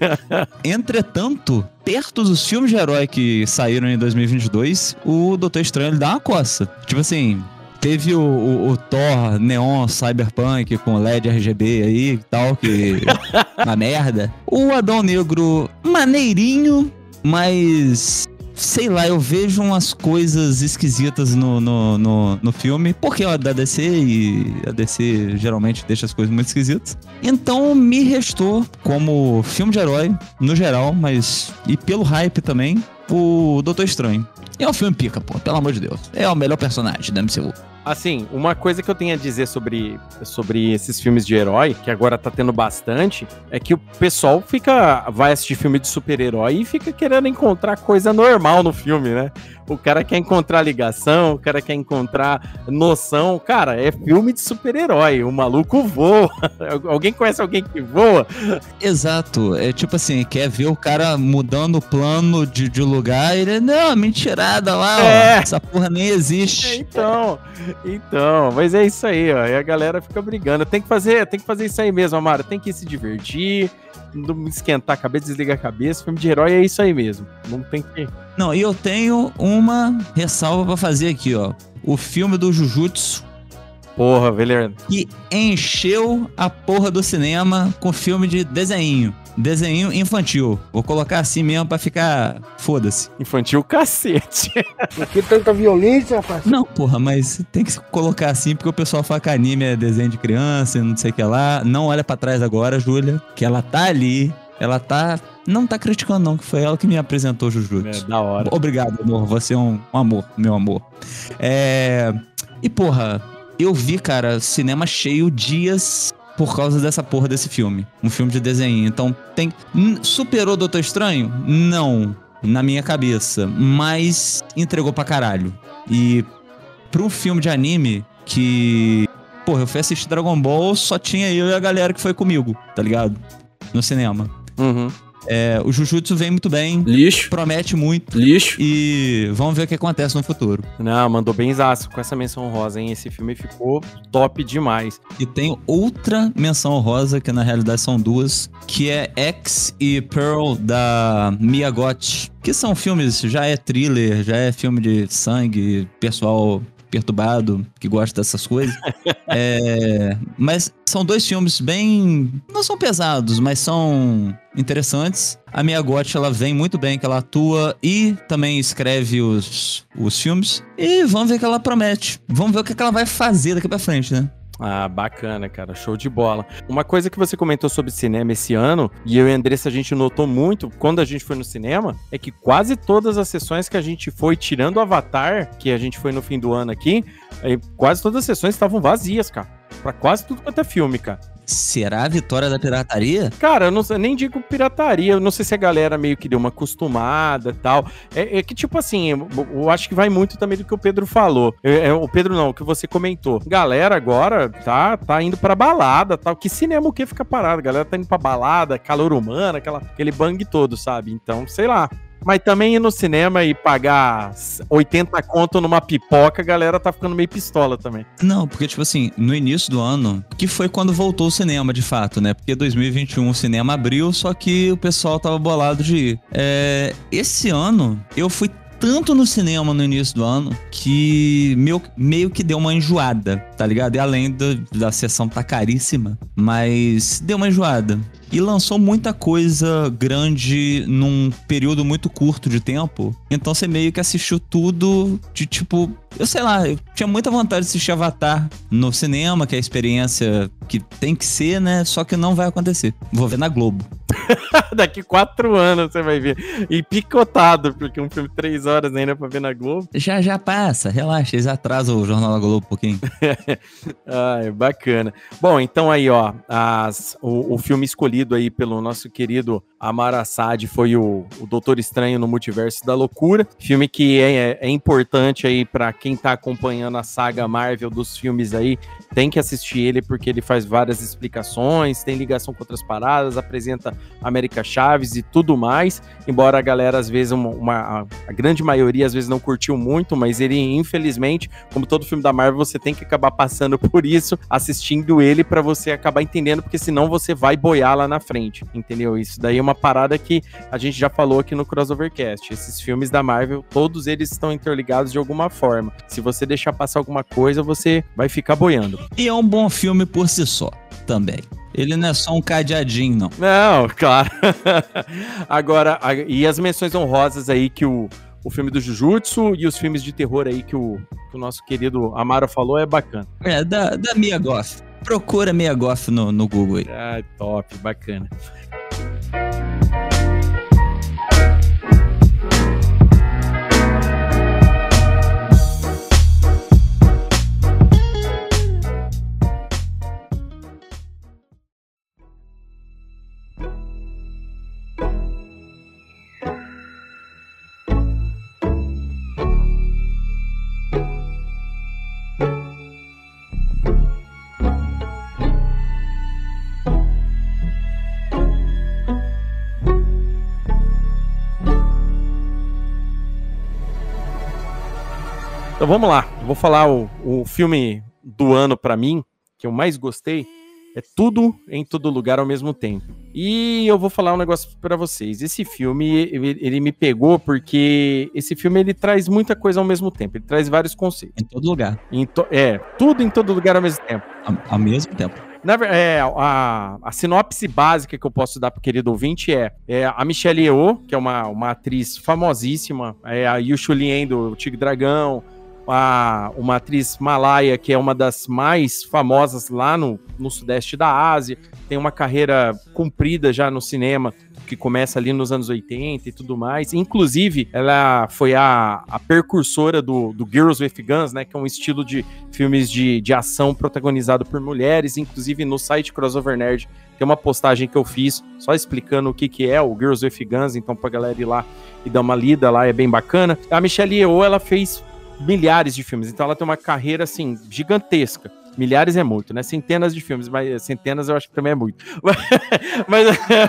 Entretanto, perto dos filmes de herói que saíram em 2022, o Doutor Estranho ele dá uma coça. Tipo assim, teve o, o- o Thor Neon Cyberpunk com LED RGB aí e tal, que. uma merda. O Adão Negro, maneirinho, mas. Sei lá, eu vejo umas coisas esquisitas no, no, no, no filme, porque é da DC e a DC geralmente deixa as coisas muito esquisitas. Então me restou, como filme de herói, no geral, mas. e pelo hype também, o Doutor Estranho. E é um filme pica, pô, pelo amor de Deus. É o melhor personagem da MCU. Assim, uma coisa que eu tenho a dizer sobre, sobre esses filmes de herói, que agora tá tendo bastante, é que o pessoal fica. vai assistir filme de super-herói e fica querendo encontrar coisa normal no filme, né? O cara quer encontrar ligação, o cara quer encontrar noção. Cara, é filme de super-herói. O maluco voa. Alguém conhece alguém que voa? Exato. É tipo assim, quer ver o cara mudando o plano de, de lugar ele, não, mentirada lá, É. ó. Essa porra nem existe. Então, então, mas é isso aí, ó. E a galera fica brigando. Tem que fazer, tem que fazer isso aí mesmo, Amara. Tem que se divertir, não esquentar a cabeça, desligar a cabeça. Filme de herói é isso aí mesmo. Não tem que. Não, e eu tenho uma ressalva pra fazer aqui, ó. O filme do Jujutsu Porra, velho. que encheu a porra do cinema com filme de desenho. Desenho infantil. Vou colocar assim mesmo pra ficar. Foda-se. Infantil cacete. Por que tanta violência, rapaz? Não, porra, mas tem que colocar assim porque o pessoal fala que anime é desenho de criança e não sei o que lá. Não olha pra trás agora, Júlia, que ela tá ali. Ela tá. Não tá criticando, não, que foi ela que me apresentou Jujutsu. É, da hora. Obrigado, amor. Você é um, um amor, meu amor. É. E, porra, eu vi, cara, cinema cheio dias por causa dessa porra desse filme. Um filme de desenho. Então, tem. Superou Doutor Estranho? Não. Na minha cabeça. Mas entregou pra caralho. E pra um filme de anime que. Porra, eu fui assistir Dragon Ball, só tinha eu e a galera que foi comigo, tá ligado? No cinema. Uhum. É, o Jujutsu vem muito bem. Lixo. Promete muito. Lixo. E vamos ver o que acontece no futuro. Não, mandou bem zaço com essa menção rosa, hein? Esse filme ficou top demais. E tem outra menção rosa, que na realidade são duas, que é X e Pearl da Miyagotti. Que são filmes, já é thriller, já é filme de sangue, pessoal perturbado, que gosta dessas coisas. É, mas são dois filmes bem. Não são pesados, mas são interessantes. A Miyagotti, ela vem muito bem, que ela atua e também escreve os, os filmes. E vamos ver o que ela promete. Vamos ver o que ela vai fazer daqui pra frente, né? Ah, bacana, cara. Show de bola. Uma coisa que você comentou sobre cinema esse ano, e eu e a Andressa a gente notou muito quando a gente foi no cinema, é que quase todas as sessões que a gente foi, tirando o Avatar, que a gente foi no fim do ano aqui, quase todas as sessões estavam vazias, cara. Pra quase tudo quanto é filme, cara. Será a vitória da pirataria? Cara, eu não sei, nem digo pirataria, eu não sei se a galera meio que deu uma acostumada tal. É, é que, tipo assim, eu, eu acho que vai muito também do que o Pedro falou. É, é, o Pedro não, o que você comentou. Galera agora tá, tá indo pra balada tal. Que cinema o que fica parado? Galera tá indo pra balada, calor humano, aquela, aquele bang todo, sabe? Então, sei lá. Mas também ir no cinema e pagar 80 conto numa pipoca, a galera tá ficando meio pistola também. Não, porque, tipo assim, no início do ano, que foi quando voltou o cinema, de fato, né? Porque 2021 o cinema abriu, só que o pessoal tava bolado de ir. É, esse ano, eu fui tanto no cinema no início do ano que meu, meio que deu uma enjoada, tá ligado? E além da, da sessão tá caríssima, mas deu uma enjoada. E lançou muita coisa grande num período muito curto de tempo. Então você meio que assistiu tudo de tipo. Eu sei lá, eu tinha muita vontade de assistir Avatar no cinema, que é a experiência que tem que ser, né? Só que não vai acontecer. Vou ver na Globo. Daqui quatro anos você vai ver. E picotado, porque um filme de três horas ainda pra ver na Globo. Já já passa, relaxa, eles atrasam o Jornal da Globo um pouquinho. Ai, bacana. Bom, então aí, ó, as, o, o filme escolhido aí pelo nosso querido Amar Assad foi o, o Doutor Estranho no Multiverso da Loucura. Filme que é, é importante aí para quem tá acompanhando a saga Marvel dos filmes aí, tem que assistir ele porque ele faz várias explicações, tem ligação com outras paradas, apresenta América Chaves e tudo mais. Embora a galera, às vezes, uma, uma- a grande maioria, às vezes, não curtiu muito, mas ele, infelizmente, como todo filme da Marvel, você tem que acabar passando por isso, assistindo ele para você acabar entendendo, porque senão você vai boiar lá na frente, entendeu? Isso daí é uma parada que a gente já falou aqui no Crossovercast. Esses filmes da Marvel, todos eles estão interligados de alguma forma. Se você deixar passar alguma coisa, você vai ficar boiando. E é um bom filme por si só, também. Ele não é só um cadeadinho, não. Não, claro. Agora, e as menções honrosas aí que o, o filme do Jujutsu e os filmes de terror aí que o, que o nosso querido Amaro falou é bacana. É, da, da Mia Goff. Procura Mia Goff no, no Google aí. Ah, top, bacana. Então vamos lá, eu vou falar o, o filme do ano pra mim, que eu mais gostei, é Tudo em Todo Lugar ao mesmo tempo. E eu vou falar um negócio pra vocês. Esse filme, ele, ele me pegou porque esse filme ele traz muita coisa ao mesmo tempo, ele traz vários conceitos. Em todo lugar. Em to- é, tudo em todo lugar ao mesmo tempo. Ao, ao mesmo tempo. Na é, a, a sinopse básica que eu posso dar para querido ouvinte é, é a Michelle Yeoh, que é uma, uma atriz famosíssima, é a Yu Lien do Tigre Dragão, a, uma atriz malaia que é uma das mais famosas lá no, no sudeste da Ásia, tem uma carreira comprida já no cinema, que começa ali nos anos 80 e tudo mais. Inclusive, ela foi a, a precursora do, do Girls with Guns, né? Que é um estilo de filmes de, de ação protagonizado por mulheres. Inclusive, no site Crossover Nerd tem uma postagem que eu fiz só explicando o que, que é o Girls with Guns. Então, pra galera ir lá e dar uma lida lá, é bem bacana. A Michelle Yeoh, ela fez milhares de filmes, então ela tem uma carreira, assim, gigantesca. Milhares é muito, né? Centenas de filmes, mas centenas eu acho que também é muito. mas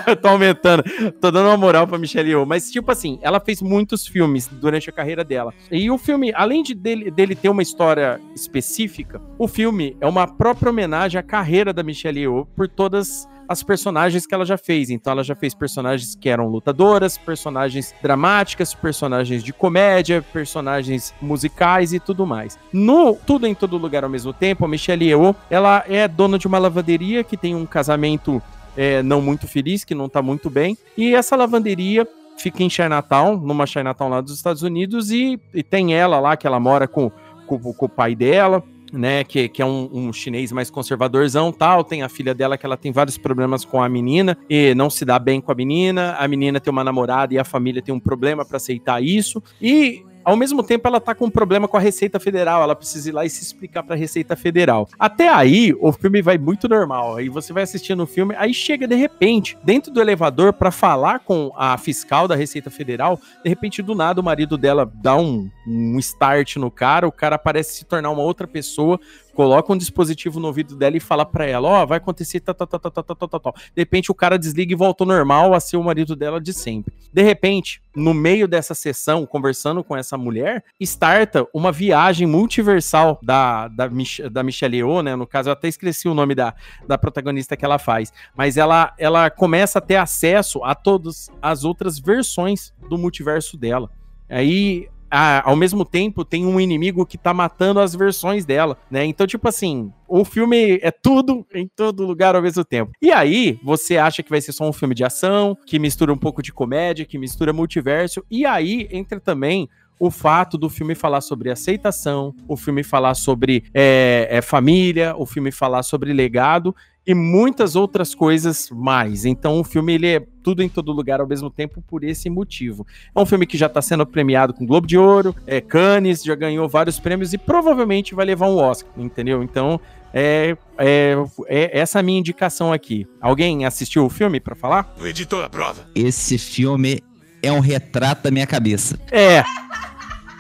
eu tô aumentando, tô dando uma moral pra Michelle Yeoh. Mas, tipo assim, ela fez muitos filmes durante a carreira dela. E o filme, além de dele, dele ter uma história específica, o filme é uma própria homenagem à carreira da Michelle Yeoh por todas as personagens que ela já fez. Então ela já fez personagens que eram lutadoras, personagens dramáticas, personagens de comédia, personagens musicais e tudo mais. No Tudo em Todo Lugar ao mesmo tempo, a Michelle Yeoh, ela é dona de uma lavanderia que tem um casamento é, não muito feliz, que não tá muito bem. E essa lavanderia fica em Chinatown, numa Chinatown lá dos Estados Unidos, e, e tem ela lá, que ela mora com, com, com o pai dela, né, que, que é um, um, chinês mais conservadorzão tal, tem a filha dela que ela tem vários problemas com a menina e não se dá bem com a menina, a menina tem uma namorada e a família tem um problema para aceitar isso, e ao mesmo tempo ela tá com um problema com a Receita Federal, ela precisa ir lá e se explicar pra Receita Federal. Até aí, o filme vai muito normal, aí você vai assistindo o filme, aí chega de repente, dentro do elevador, para falar com a fiscal da Receita Federal, de repente do nada o marido dela dá um, um start no cara, o cara parece se tornar uma outra pessoa, coloca um dispositivo no ouvido dela e fala para ela, ó, oh, vai acontecer tal, tal, tal, tal, tal, tal, tal. De repente o cara desliga e volta ao normal a ser o marido dela de sempre. De repente, no meio dessa sessão, conversando com essa mulher, starta uma viagem multiversal da, da, Mich da Michelle Yeoh, né? No caso, eu até esqueci o nome da, da protagonista que ela faz. Mas ela, ela começa a ter acesso a todas as outras versões do multiverso dela. Aí a, ao mesmo tempo tem um inimigo que tá matando as versões dela, né? Então, tipo assim, o filme é tudo em todo lugar ao mesmo tempo. E aí, você acha que vai ser só um filme de ação, que mistura um pouco de comédia, que mistura multiverso, e aí entra também o fato do filme falar sobre aceitação, o filme falar sobre é, é, família, o filme falar sobre legado e muitas outras coisas mais. Então o filme ele é tudo em todo lugar ao mesmo tempo por esse motivo. É um filme que já está sendo premiado com Globo de Ouro, é Cannes, já ganhou vários prêmios e provavelmente vai levar um Oscar, entendeu? Então é, é, é essa a minha indicação aqui. Alguém assistiu o filme para falar? O editor aprova. Esse filme é um retrato da minha cabeça. É.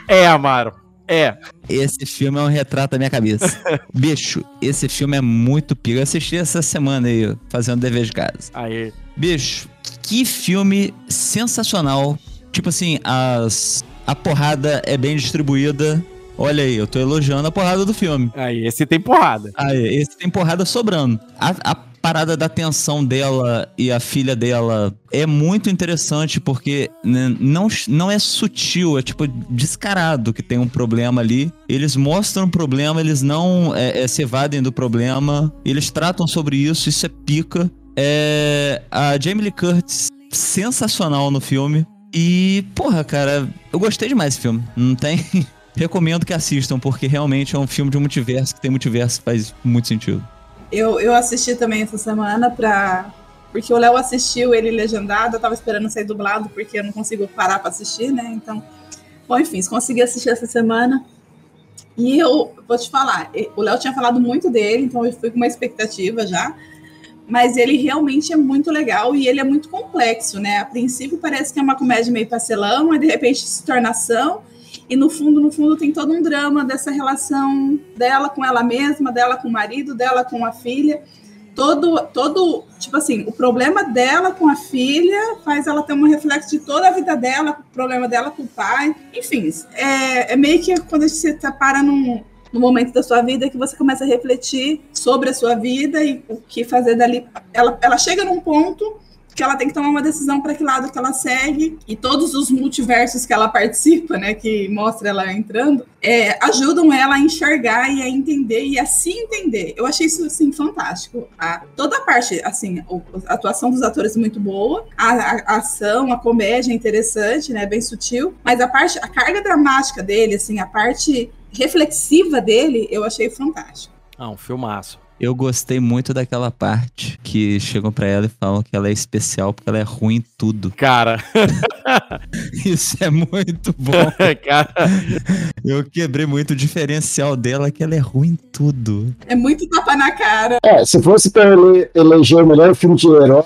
É, Amaro. É. Esse filme é um retrato da minha cabeça. Bicho, esse filme é muito pico. Eu assisti essa semana aí, fazendo dever de casa. Aí. Bicho, que filme sensacional. Tipo assim, as, a porrada é bem distribuída. Olha aí, eu tô elogiando a porrada do filme. Aí, esse tem porrada. Aí, esse tem porrada sobrando. A, a parada da tensão dela e a filha dela é muito interessante porque né, não, não é sutil, é tipo descarado que tem um problema ali. Eles mostram o problema, eles não é, é, se evadem do problema, eles tratam sobre isso, isso é pica. É, a Jamie Lee Curtis, sensacional no filme. E, porra, cara, eu gostei demais desse filme. Não tem. Recomendo que assistam, porque realmente é um filme de multiverso que tem multiverso, faz muito sentido. Eu, eu assisti também essa semana pra. Porque o Léo assistiu ele legendado, eu tava esperando sair dublado, porque eu não consigo parar pra assistir, né? Então. Bom, enfim, consegui assistir essa semana. E eu vou te falar, o Léo tinha falado muito dele, então eu fui com uma expectativa já. Mas ele realmente é muito legal e ele é muito complexo, né? A princípio parece que é uma comédia meio pastelão, mas de repente se torna ação e no fundo, no fundo, tem todo um drama dessa relação dela com ela mesma, dela com o marido, dela com a filha. Todo, todo, tipo assim, o problema dela com a filha faz ela ter um reflexo de toda a vida dela, o problema dela com o pai. Enfim, é, é meio que quando você tá para num, no momento da sua vida que você começa a refletir sobre a sua vida e o que fazer dali. Ela, ela chega num ponto que ela tem que tomar uma decisão para que lado que ela segue e todos os multiversos que ela participa, né, que mostra ela entrando, é, ajudam ela a enxergar e a entender e a se entender. Eu achei isso assim fantástico. A, toda a parte, assim, a atuação dos atores é muito boa, a, a, ação, a comédia é interessante, né, bem sutil, mas a parte, a carga dramática dele, assim, a parte reflexiva dele, eu achei fantástico. Ah, um filmaço. Eu gostei muito daquela parte que chegam para ela e falam que ela é especial porque ela é ruim em tudo. Cara, isso é muito bom. Cara, eu quebrei muito o diferencial dela que ela é ruim em tudo. É muito tapa na cara. É, se fosse para ele eleger o melhor filme de herói,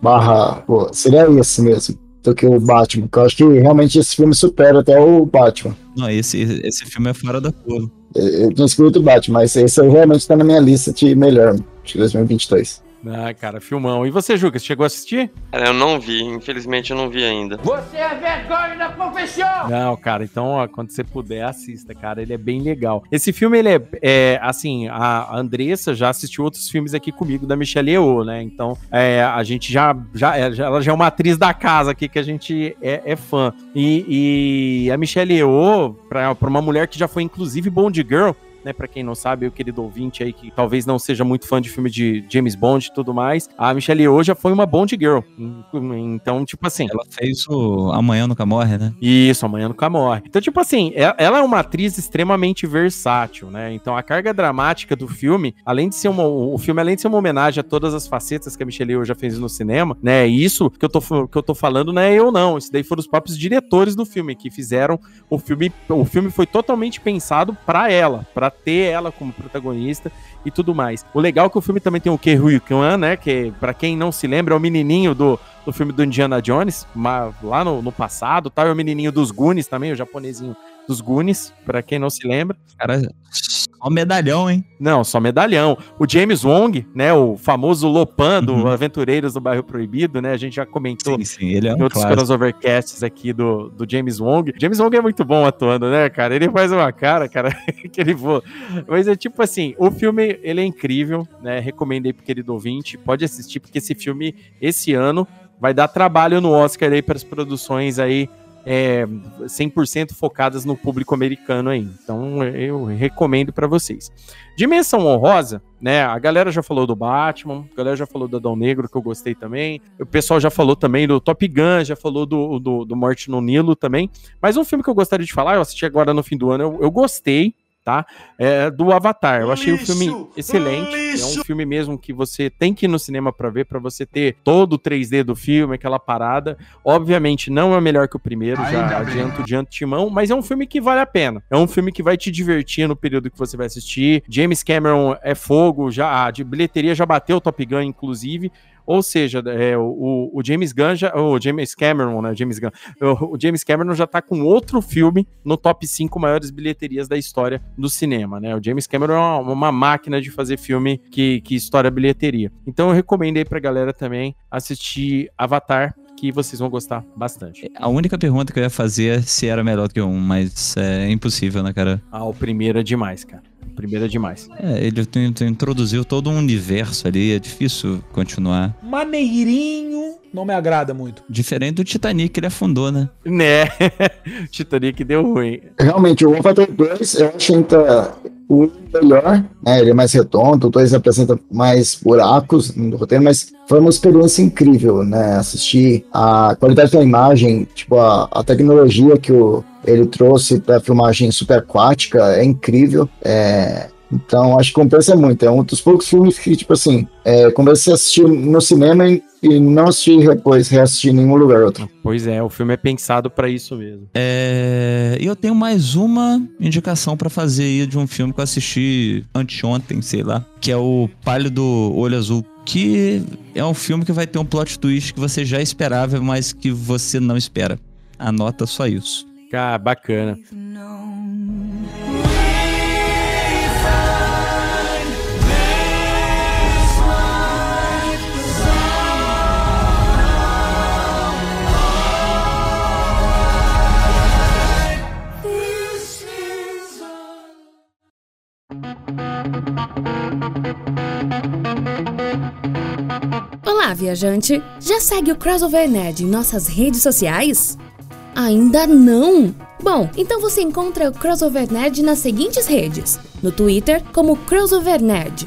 barra, pô, seria esse mesmo. Do que o Batman, porque eu acho que realmente esse filme supera até o Batman. Não, esse, esse filme é fora da cor. Eu, eu tinha escrito o Batman, mas esse aí realmente tá na minha lista de melhor de 2022. Ah, cara, filmão. E você, Juca, você chegou a assistir? Cara, eu não vi, infelizmente eu não vi ainda. Você é vergonha da profissão! Não, cara, então, ó, quando você puder, assista, cara. Ele é bem legal. Esse filme, ele é, é, assim, a Andressa já assistiu outros filmes aqui comigo da Michelle Yeoh, né? Então, é, a gente já, já, é, já- ela já é uma atriz da casa aqui que a gente é, é fã. E, e a Michelle Yeoh, pra, pra uma mulher que já foi, inclusive, Bond Girl, né, para quem não sabe, o querido ouvinte aí que talvez não seja muito fã de filme de James Bond e tudo mais, a Michelle Yeoh já foi uma Bond Girl. Então, tipo assim, Ela fez o Amanhã Nunca Morre, né? isso, Amanhã Nunca Morre. Então, tipo assim, e- ela é uma atriz extremamente versátil, né? Então, a carga dramática do filme, além de ser uma, o filme, além de ser uma homenagem a todas as facetas que a Michelle Yeoh já fez no cinema, né? Isso que eu tô, que eu tô falando não é eu, não. Isso daí foram os próprios diretores do filme que fizeram o filme. O filme foi totalmente pensado pra ela, pra ter ela como protagonista e tudo mais. O legal é que o filme também tem o Ke Huy Kwan, né? Que, pra quem não se lembra, é o menininho do, do filme do Indiana Jones, lá no, no passado, tal. É o menininho dos Goonies também, o japonesinho dos Goonies, pra quem não se lembra. Cara, só medalhão, hein? Não, só medalhão. O James Wong, né, o famoso Lopan do Aventureiros do Bairro Proibido, né, a gente já comentou Sim, sim, ele é em um outros clássico. crossovercasts aqui do, do James Wong. James Wong é muito bom atuando, né, cara? Ele faz uma cara, cara, que ele voa. Mas é tipo assim, o filme, ele é incrível, né? Recomendei pro querido ouvinte, pode assistir, porque esse filme, esse ano, vai dar trabalho no Oscar aí para as produções aí é, 100% focadas no público americano aí. Então eu recomendo para vocês. Dimensão honrosa, né? A galera já falou do Batman, a galera já falou do Adão Negro, que eu gostei também. O pessoal já falou também do Top Gun, já falou do, do, do Morte no Nilo também. Mas um filme que eu gostaria de falar, eu assisti agora no fim do ano, eu, eu gostei, tá? É do Avatar. Eu achei o filme excelente. É um filme mesmo que você tem que ir no cinema pra ver, pra você ter todo o 3D do filme, aquela parada. Obviamente não é melhor que o primeiro, já Ainda bem. adianto de antemão, mas é um filme que vale a pena. É um filme que vai te divertir no período que você vai assistir. James Cameron é fogo, já a de bilheteria já bateu o Top Gun, inclusive. Ou seja, é, o, o James Gunn já, o James Cameron, né? James Gunn, o, o James Cameron já tá com outro filme no top 5 maiores bilheterias da história do cinema, né? O James Cameron é uma, uma máquina de fazer filme que, que estoura bilheteria. Então eu recomendo aí pra galera também assistir Avatar, que vocês vão gostar bastante. A única pergunta que eu ia fazer é se era melhor que um, mas é impossível, né, cara? Ah, o primeiro é demais, cara. O primeiro é demais. É, ele introduziu todo um universo ali, é difícil continuar. Maneirinho não me agrada muito. Diferente do Titanic, ele afundou, né? Né? Titanic deu ruim. Realmente, o Avatar 2, eu acho ainda o melhor, né? Ele é mais redondo, 2 apresenta mais buracos no roteiro, mas foi uma experiência incrível, né? Assistir a qualidade da imagem, tipo, a, a tecnologia que o, ele trouxe para filmagem subaquática é incrível. É, então, acho que compensa muito. É um dos poucos filmes que, tipo assim, é, comecei a assistir no cinema e, e não assisti depois, reassistir em nenhum lugar outro. Pois é, o filme é pensado pra isso mesmo. É, E eu tenho mais uma indicação pra fazer aí de um filme que eu assisti anteontem, sei lá, que é o Pálido Olho Azul. Que é um filme que vai ter um plot twist que você já esperava, mas que você não espera. Anota só isso. Cara, bacana. Olá, viajante! Já segue o Crossover Nerd em nossas redes sociais? Ainda não? Bom, então você encontra o Crossover Nerd nas seguintes redes: no Twitter, como Crossover Nerd,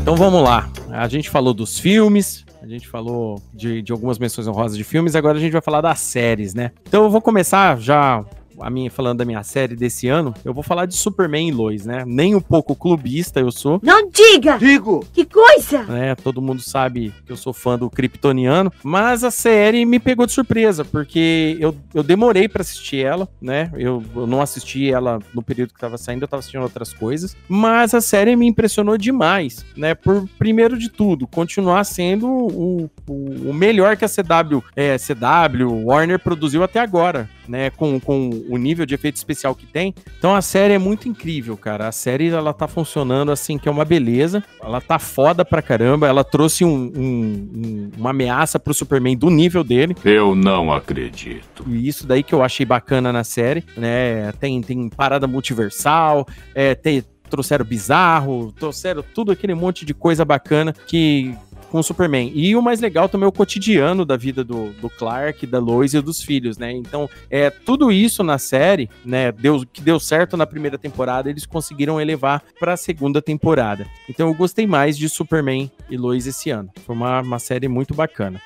Então vamos lá. A gente falou dos filmes, A gente falou de, de algumas menções honrosas de filmes, agora a gente vai falar das séries, né? Então eu vou começar já a minha falando da minha série desse ano, eu vou falar de Superman e Lois, né? Nem um pouco clubista eu sou. Não diga! Digo! Que coisa! né? Todo mundo sabe que eu sou fã do Kryptoniano, mas a série me pegou de surpresa, porque eu, eu demorei pra assistir ela, né? Eu, eu não assisti ela no período que tava saindo, eu tava assistindo outras coisas, mas a série me impressionou demais, né? Por primeiro de tudo, continuar sendo o, o, o melhor que a CW, é, CW, Warner produziu até agora, né? Com, com o nível de efeito especial que tem. Então a série é muito incrível, cara. A série ela tá funcionando assim, que é uma beleza. Ela tá foda pra caramba. Ela trouxe um- um- um- uma ameaça pro Superman do nível dele. Eu não acredito. E isso daí que eu achei bacana na série, né? Tem, tem parada multiversal, é, tem, trouxeram bizarro, trouxeram tudo aquele monte de coisa bacana que com o Superman. E o mais legal também é o cotidiano da vida do, do Clark, da Lois e dos filhos, né? Então, é tudo isso na série, né? Deu, que deu certo na primeira temporada, eles conseguiram elevar para a segunda temporada. Então, eu gostei mais de Superman e Lois esse ano. Foi uma, uma série muito bacana.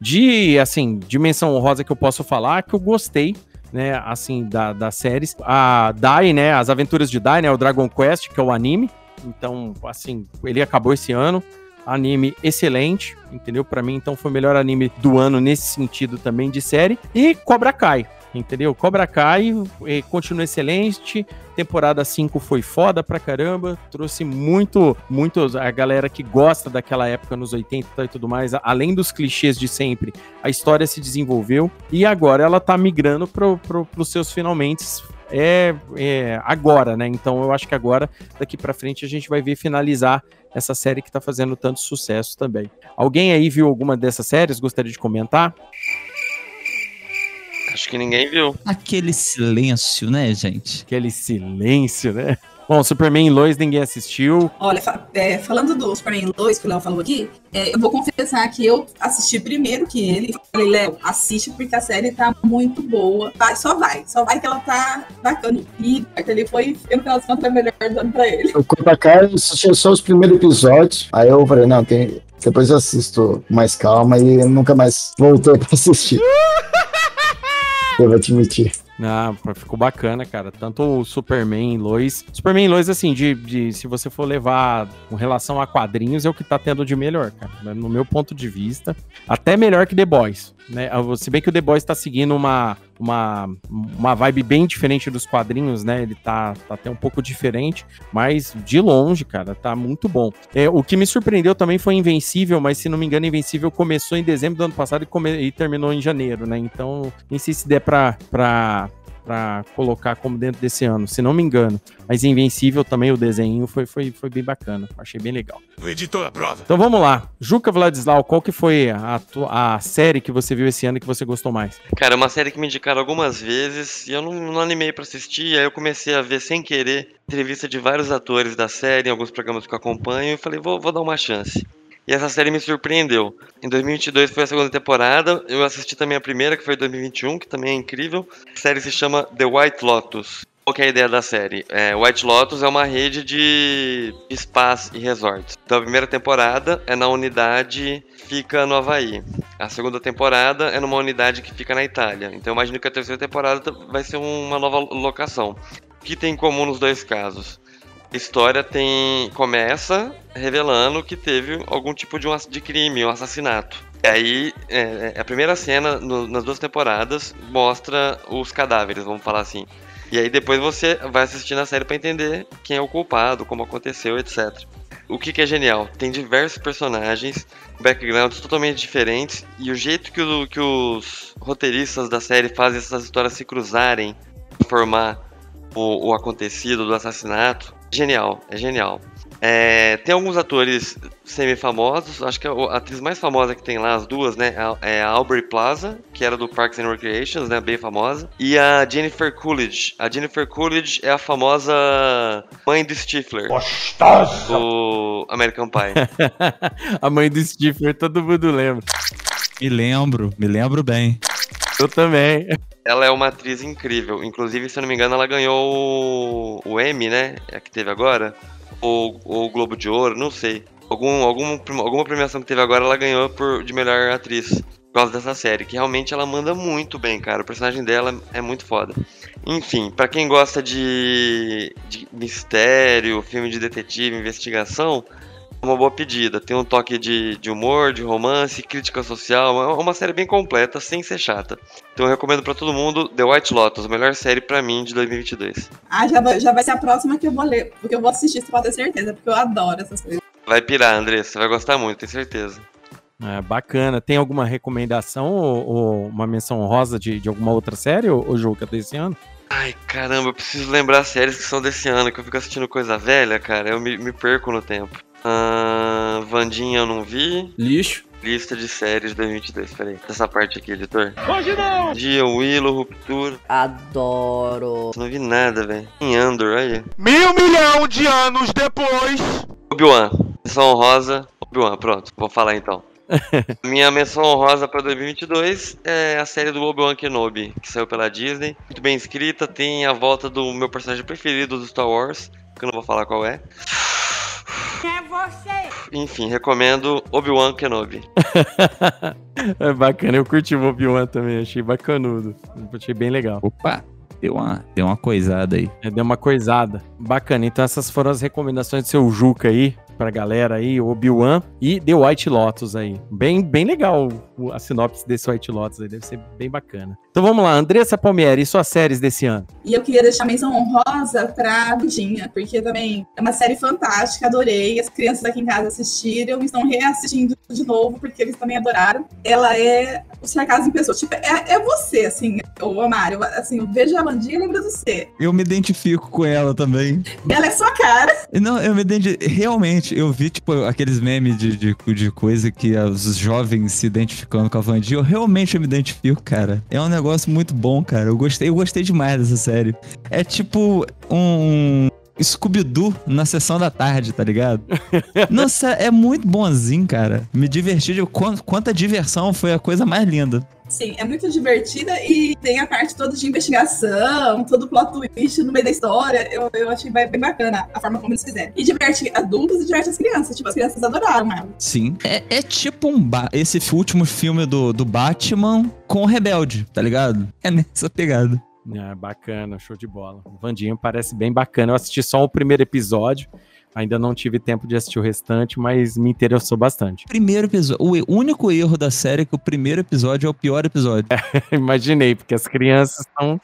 De, assim, dimensão honrosa que eu posso falar, que eu gostei, né, assim, da, das séries. A Dai, né, as aventuras de Dai, né, o Dragon Quest, que é o anime. Então, assim, ele acabou esse ano. Anime excelente, entendeu? Pra mim, então, foi o melhor anime do ano nesse sentido também de série. E Cobra Kai, entendeu? Cobra Kai eh, continua excelente. Temporada 5 foi foda pra caramba. Trouxe muito, muito a galera que gosta daquela época nos 80 e tudo mais. Além dos clichês de sempre, a história se desenvolveu. E agora ela tá migrando pro, pro, pros seus finalmente. É, é agora, né? Então eu acho que agora, daqui pra frente, a gente vai ver finalizar essa série que tá fazendo tanto sucesso também. Alguém aí viu alguma dessas séries? Gostaria de comentar? Acho que ninguém viu. Aquele silêncio, né, gente? Aquele silêncio, né? Bom, Superman e Lois ninguém assistiu. Olha, fa- é, falando do Superman 2 que o Léo falou aqui, é, eu vou confessar que eu assisti primeiro que ele. Falei, Léo, assiste porque a série tá muito boa. Vai, só vai, só vai que ela tá bacana. E ele foi, no final das contas, melhor dando pra ele. Eu fui pra cá e assisti só os primeiros episódios. Aí eu falei, não, tem. Depois eu assisto com mais calma e nunca mais voltei pra assistir. eu vou admitir. Ah, ficou bacana, cara. Tanto o Superman e Lois. Superman e Lois, assim, de, de- se você for levar com relação a quadrinhos, é o que tá tendo de melhor, cara. No meu ponto de vista. Até melhor que The Boys. Né? Se bem que o The Boys tá seguindo uma, uma, uma vibe bem diferente dos quadrinhos, né? Ele tá, tá até um pouco diferente, mas de longe, cara, tá muito bom. É, o que me surpreendeu também foi Invencível, mas se não me engano, Invencível começou em dezembro do ano passado e, e terminou em janeiro, né? Então, nem sei se der pra, pra, pra colocar como dentro desse ano, se não me engano. Mas Invencível também, o desenho foi, foi, foi bem bacana, achei bem legal. O editor aprova. Então vamos lá. Juca Vladislau, qual que foi a, a série que você viu esse ano que você gostou mais? Cara, é uma série que me indicaram algumas vezes e eu não, não animei pra assistir. Aí eu comecei a ver sem querer entrevista de vários atores da série, em alguns programas que eu acompanho, e falei, vou, vou dar uma chance. E essa série me surpreendeu. Em 2022 foi a segunda temporada, eu assisti também a primeira, que foi em 2021, que também é incrível. A série se chama The White Lotus. Qual é a ideia da série? É, White Lotus é uma rede de spas e resorts. Então a primeira temporada é na unidade que fica no Havaí. A segunda temporada é numa unidade que fica na Itália. Então eu imagino que a terceira temporada vai ser uma nova locação. O que tem em comum nos dois casos? História tem começa revelando que teve algum tipo de, um, de crime, um assassinato. E aí, é, é, a primeira cena no- nas duas temporadas mostra os cadáveres, vamos falar assim. E aí depois você vai assistir na série pra entender quem é o culpado, como aconteceu, etc. O que, que é genial? Tem diversos personagens, backgrounds totalmente diferentes, e o jeito que, o- que os roteiristas da série fazem essas histórias se cruzarem, formar o, o acontecido do assassinato, genial, é genial. É, tem alguns atores semi-famosos, acho que a, a atriz mais famosa que tem lá, as duas, né, é a Aubrey Plaza, que era do Parks and Recreations, né, bem famosa, e a Jennifer Coolidge. A Jennifer Coolidge é a famosa mãe do Stifler, Gostosa! do American Pie. a mãe do Stifler, todo mundo lembra. Me lembro, me lembro bem. Eu também. Ela é uma atriz incrível. Inclusive, se eu não me engano, ela ganhou o, o Emmy, né? É que teve agora. Ou ou o Globo de Ouro, não sei. algum, algum, alguma premiação que teve agora, ela ganhou por, de melhor atriz. Por causa dessa série, que realmente ela manda muito bem, cara. O personagem dela é muito foda. Enfim, pra quem gosta de, de mistério, filme de detetive, investigação, uma boa pedida. Tem um toque de, de humor, de romance, crítica social. É uma série bem completa, sem ser chata. Então eu recomendo pra todo mundo The White Lotus, a melhor série pra mim de 2022. Ah, já vai, já vai ser a próxima que eu vou ler, porque eu vou assistir, você pode ter certeza, porque eu adoro essas coisas. Vai pirar, André, você vai gostar muito, tenho certeza. É, bacana. Tem alguma recomendação ou, ou uma menção honrosa de, de alguma outra série, ô Juca, desse ano? Ai, caramba, eu preciso lembrar séries que são desse ano, que eu fico assistindo coisa velha, cara. Eu me, me perco no tempo. Ah, Vandinha eu não vi. Lixo. Lista de séries de 2022, peraí. Essa parte aqui, editor. Hoje não! Dia, Willow, Ruptura. Adoro. Não vi nada, velho. Em Andor, aí. Mil milhão de anos depois. Obi-Wan. Menção honrosa. Obi-Wan, pronto. Vou falar então. Minha menção honrosa para 2022 é a série do Obi-Wan Kenobi, que saiu pela Disney. Muito bem escrita, tem a volta do meu personagem preferido do Star Wars, que eu não vou falar qual é. É você. Enfim, recomendo Obi-Wan Kenobi. é bacana, eu curti o Obi-Wan também, achei bacanudo. Achei bem legal. Opa, deu uma, deu uma coisada aí. É, deu uma coisada. Bacana, então essas foram as recomendações do seu Juca aí, pra galera aí, Obi-Wan e The White Lotus aí. Bem, bem legal o- a sinopse desse White Lotus aí, deve ser bem bacana. Então vamos lá, Andressa Palmieri, e suas séries desse ano? E eu queria deixar a menção honrosa pra Vidinha, porque também é uma série fantástica, adorei. As crianças aqui em casa assistiram e estão reassistindo de novo, porque eles também adoraram. Ela é o sarcasmo em pessoa. Tipo, é, é você, assim, o Mário. Assim, eu vejo a Vandinha e lembro de você. Eu me identifico com ela também. Ela é sua cara. Não, eu me identifico. Realmente, eu vi, tipo, aqueles memes de, de, de coisa que os jovens se identificando com a Vandinha. Eu realmente me identifico, cara. É um negócio muito bom, cara. Eu gostei, eu gostei demais dessa série. É tipo um. Scooby-Doo na sessão da tarde, tá ligado? Nossa, é muito bonzinho, cara. Me diverti. De... Quanta, diversão foi a coisa mais linda. Sim, é muito divertida e tem a parte toda de investigação, todo o plot twist no meio da história. Eu, eu achei bem bem bacana a forma como eles fizeram. E diverte adultos e diverte as crianças. Tipo, as crianças adoraram ela. Sim. É, é tipo um ba esse último filme do, do Batman com o Rebelde, tá ligado? É nessa pegada. É, bacana, show de bola. O Vandinho parece bem bacana. Eu assisti só o primeiro episódio, ainda não tive tempo de assistir o restante, mas me interessou bastante. Primeiro episódio. O único erro da série é que o primeiro episódio é o pior episódio. Imaginei, porque as crianças estão.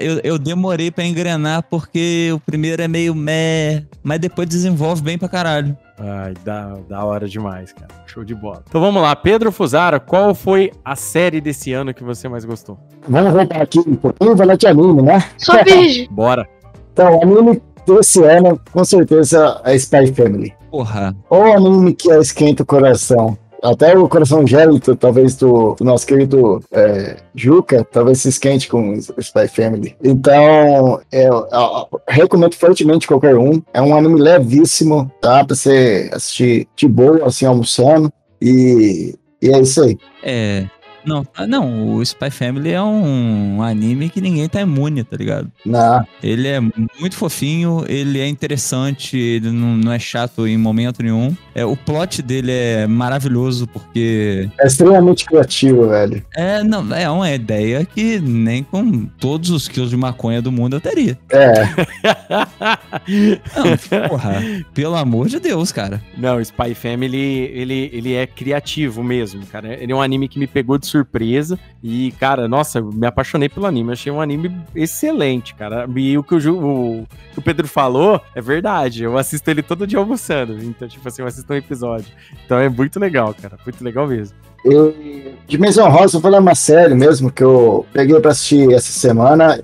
Eu, eu demorei pra engrenar porque o primeiro é meio meh, mas depois desenvolve bem pra caralho. Ai, da, da hora demais, cara. Show de bola. Então vamos lá, Pedro Fusara, qual foi a série desse ano que você mais gostou? Vamos voltar aqui um pouquinho, falar de anime, né? Sou virgem. Bora. Então, anime desse ano, com certeza, é Spy Family. Porra. Ou anime que esquenta o coração. Até o coração gélido, talvez, do, do nosso querido é, Juca, talvez se esquente com o Spy Family. Então, é, eu, eu recomendo fortemente qualquer um. É um anime levíssimo, tá? Pra você assistir de boa, assim, almoçando. E, e é isso aí. É. Não, ah, não, o Spy Family é um anime que ninguém tá imune, tá ligado? Não. Ele é muito fofinho, ele é interessante, ele não, não é chato em momento nenhum. É, o plot dele é maravilhoso porque É extremamente criativo, velho. é, não, é uma ideia que nem com todos os quilos de maconha do mundo eu teria. É. Não, porra, pelo amor de Deus, cara. Não, Spy Family, ele, ele é criativo mesmo, cara. Ele é um anime que me pegou de surpresa. E, cara, nossa, eu me apaixonei pelo anime. Eu achei um anime excelente, cara. E o que o, Ju- o, que o Pedro falou é verdade. Eu assisto ele todo dia almoçando. Então, tipo assim, eu assisto um episódio. Então é muito legal, cara. Muito legal mesmo. E de Maison Rosa, eu uma série mesmo que eu peguei pra assistir essa semana.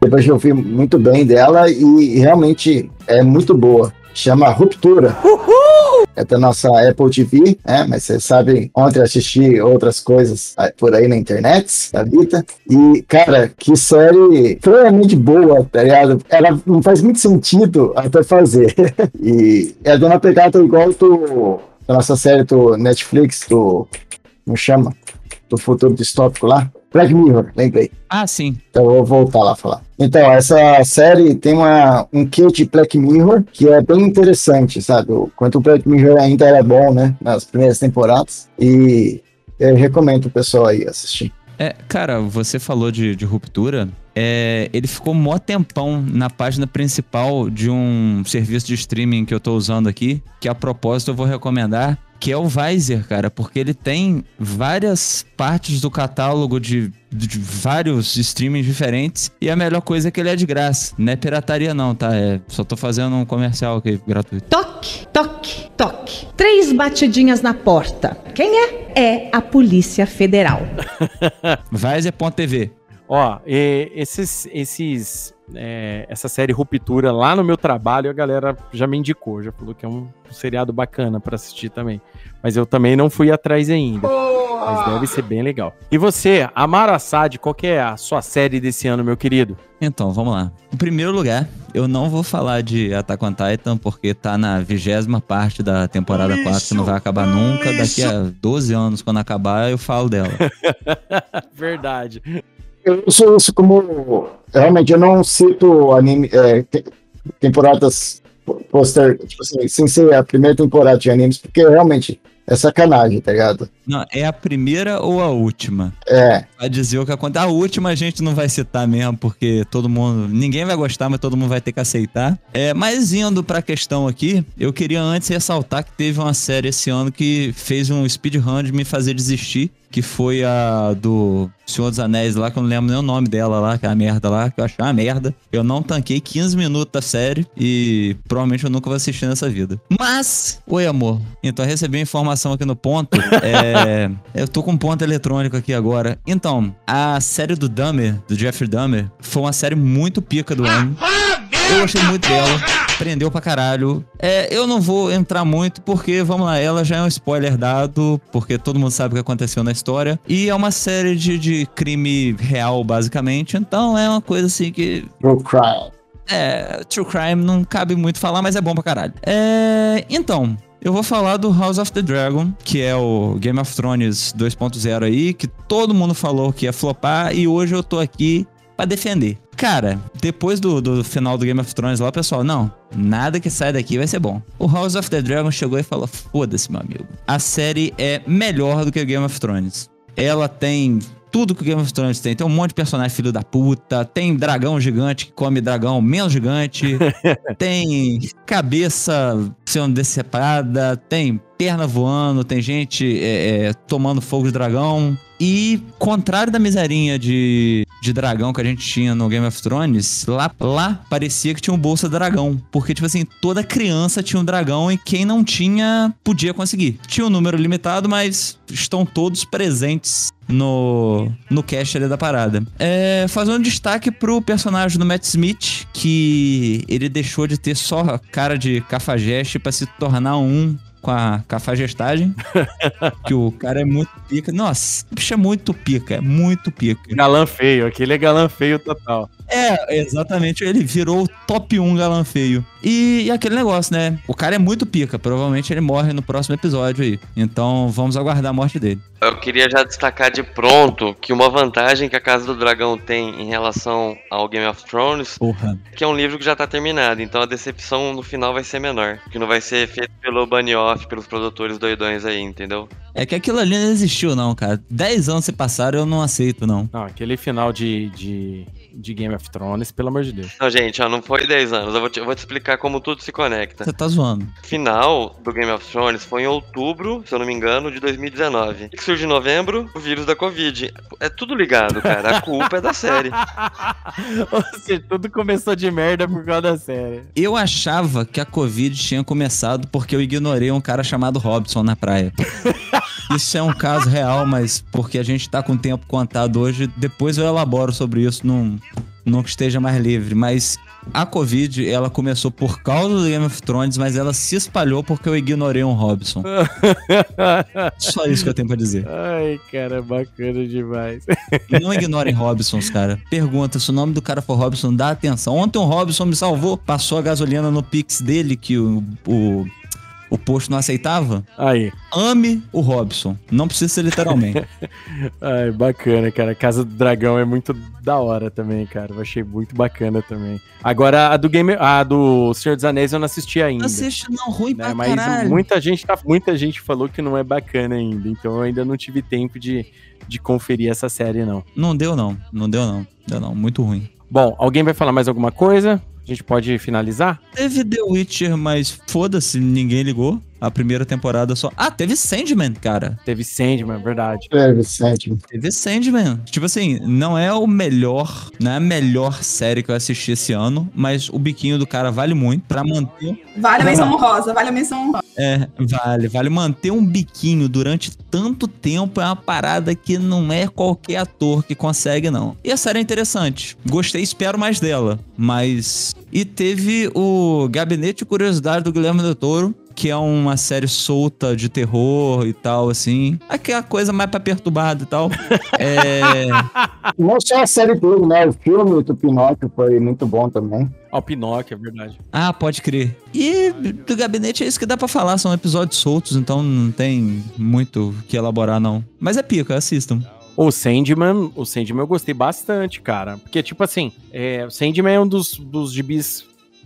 Depois eu ouvi muito bem dela e realmente é muito boa. Chama Ruptura. É da nossa Apple TV, né? Mas vocês sabem, ontem assisti outras coisas ah, por aí na internet, da vida. E, cara, que série extremamente boa, tá ligado? Ela não faz muito sentido até fazer. e é de uma pegada igual do, da nossa série do Netflix, do como chama? Do futuro distópico lá. Black Mirror, lembrei. Ah, sim. Então eu vou voltar lá a falar. Então, essa série tem uma, um quê de Black Mirror que é bem interessante, sabe? O quanto o Black Mirror ainda era bom, né? Nas primeiras temporadas. E eu recomendo o pessoal aí assistir. É, cara, você falou de, de ruptura. É, ele ficou mó tempão na página principal de um serviço de streaming que eu tô usando aqui, que a propósito eu vou recomendar, que é o Visor, cara, porque ele tem várias partes do catálogo de, de vários streamings diferentes e a melhor coisa é que ele é de graça. Não é pirataria não, tá? É, só tô fazendo um comercial aqui gratuito. Toque, toque, toque. Três batidinhas na porta. Quem é? É a Polícia Federal. Visor.tv. Ó, e esses, esses, é, essa série Ruptura lá no meu trabalho, a galera já me indicou, já falou que é um, um seriado bacana pra assistir também. Mas eu também não fui atrás ainda. Mas deve ser bem legal. E você, Amar Assad, qual que é a sua série desse ano, meu querido? Então, vamos lá. Em primeiro lugar, eu não vou falar de Attack on Titan, porque tá na vigésima parte da temporada 4, que não vai acabar nunca. Daqui a 12 anos, quando acabar, eu falo dela. Verdade. Eu uso isso como. Realmente, eu não cito anime, é, te- temporadas poster, tipo assim, sem ser a primeira temporada de animes, porque realmente é sacanagem, tá ligado? Não, é a primeira ou a última? É. Vai dizer o que acontece. A última a gente não vai citar mesmo, porque todo mundo. Ninguém vai gostar, mas todo mundo vai ter que aceitar. É, mas indo pra questão aqui, eu queria antes ressaltar que teve uma série esse ano que fez um speedrun de me fazer desistir. Que foi a do Senhor dos Anéis lá, que eu não lembro nem o nome dela lá, que é a merda lá, que eu achei uma merda. Eu não tanquei 15 minutos da série e provavelmente eu nunca vou assistir nessa vida. Mas, oi amor. Então recebi informação aqui no ponto. É, eu tô com um ponto eletrônico aqui agora. Então, a série do Dahmer, do Jeffrey Dahmer, foi uma série muito pica do ano. Eu gostei muito dela. Prendeu pra caralho. É, eu não vou entrar muito porque, vamos lá, ela já é um spoiler dado, porque todo mundo sabe o que aconteceu na história. E é uma série de, de crime real, basicamente. Então é uma coisa assim que. True crime. É, True Crime não cabe muito falar, mas é bom pra caralho. É. Então. Eu vou falar do House of the Dragon, que é o Game of Thrones 2.0 aí, que todo mundo falou que ia flopar e hoje eu tô aqui pra defender. Cara, depois do, do final do Game of Thrones lá, pessoal, não, nada que sai daqui vai ser bom. O House of the Dragon chegou e falou: foda-se, meu amigo. A série é melhor do que o Game of Thrones. Ela tem tudo que o Game of Thrones tem. Tem um monte de personagem filho da puta, tem dragão gigante que come dragão menos gigante, tem cabeça sendo decepada, tem perna voando, tem gente é, é, tomando fogo de dragão. E, contrário da miserinha de, de dragão que a gente tinha no Game of Thrones, lá, lá parecia que tinha um bolsa dragão. Porque, tipo assim, toda criança tinha um dragão e quem não tinha podia conseguir. Tinha um número limitado, mas estão todos presentes no, no cast ali da parada. É, fazendo destaque pro personagem do Matt Smith, que ele deixou de ter só cara de cafajeste pra se tornar um com a cafajestagem. que o cara é muito pica. Nossa, o bicho é muito pica, é muito pica. Galã feio, aquele é galã feio total. É, exatamente. Ele virou o top 1 galã feio. E, e aquele negócio, né? O cara é muito pica. Provavelmente ele morre no próximo episódio aí. Então vamos aguardar a morte dele. Eu queria já destacar de pronto que uma vantagem que a Casa do Dragão tem em relação ao Game of Thrones Porra. que é um livro que já tá terminado, então a decepção no final vai ser menor. Que não vai ser feito pelo Bunny Off, pelos produtores doidões aí, entendeu? É que aquilo ali não existiu, não, cara. Dez anos se passaram, eu não aceito, não. Não, aquele final de, de, de Game of Thrones, pelo amor de Deus. Não, gente, ó, não foi 10 anos. Eu vou, te, eu vou te explicar como tudo se conecta. Você tá zoando. Final do Game of Thrones foi em outubro, se eu não me engano, de 2019. Surge em novembro? O vírus da Covid. É tudo ligado, cara. A culpa é da série. Ou seja, tudo começou de merda por causa da série. Eu achava que a Covid tinha começado porque eu ignorei um cara chamado Robson na praia. Isso é um caso real, mas porque a gente tá com o tempo contado hoje, depois eu elaboro sobre isso num, num que esteja mais livre. Mas a Covid, ela começou por causa do Game of Thrones, mas ela se espalhou porque eu ignorei um Robson. Só isso que eu tenho pra dizer. Ai, cara, bacana demais. Não ignorem Robsons, cara. Pergunta, se o nome do cara for Robson, dá atenção. Ontem um Robson me salvou, passou a gasolina no Pix dele, que o, o, o oposto não aceitava? Aí. Ame o Robson. Não precisa ser literalmente. Ai, bacana, cara. Casa do Dragão é muito da hora também, cara. Eu achei muito bacana também. Agora, a do Game, a do Senhor dos Anéis eu não assisti ainda. Não assiste não, ruim né? pra Mas caralho. muita gente, tá, muita gente falou que não é bacana ainda. Então eu ainda não tive tempo de, de conferir essa série, não. Não deu não, não deu não. Deu não, muito ruim. Bom, alguém vai falar mais alguma coisa? Gente pode finalizar? Teve The Witcher, mas foda-se, ninguém ligou. A primeira temporada só. Ah, teve Sandman, cara. Teve Sandman, verdade. Teve Sandman. Teve Sandman. Tipo assim, não é o melhor, não é a melhor série que eu assisti esse ano, mas o biquinho do cara vale muito pra manter. Vale a menção honrosa, vale a menção honrosa. É, vale, vale manter um biquinho durante tanto tempo é uma parada que não é qualquer ator que consegue, não. E a série é interessante. Gostei, espero mais dela. Mas. E teve o Gabinete de Curiosidade do Guilherme Del Toro, que é uma série solta de terror e tal, assim. Aquela coisa mais pra perturbado e tal. é. Não só a série toda, né? O filme do Pinóquio foi muito bom também. Ó, o Pinóquio, é verdade. Ah, pode crer. E do gabinete é isso que dá pra falar, são episódios soltos, então não tem muito o que elaborar, não. Mas é pica, assistam. O Sandman, o Sandman eu gostei bastante, cara. Porque, tipo assim, é, o Sandman é um dos, dos gibis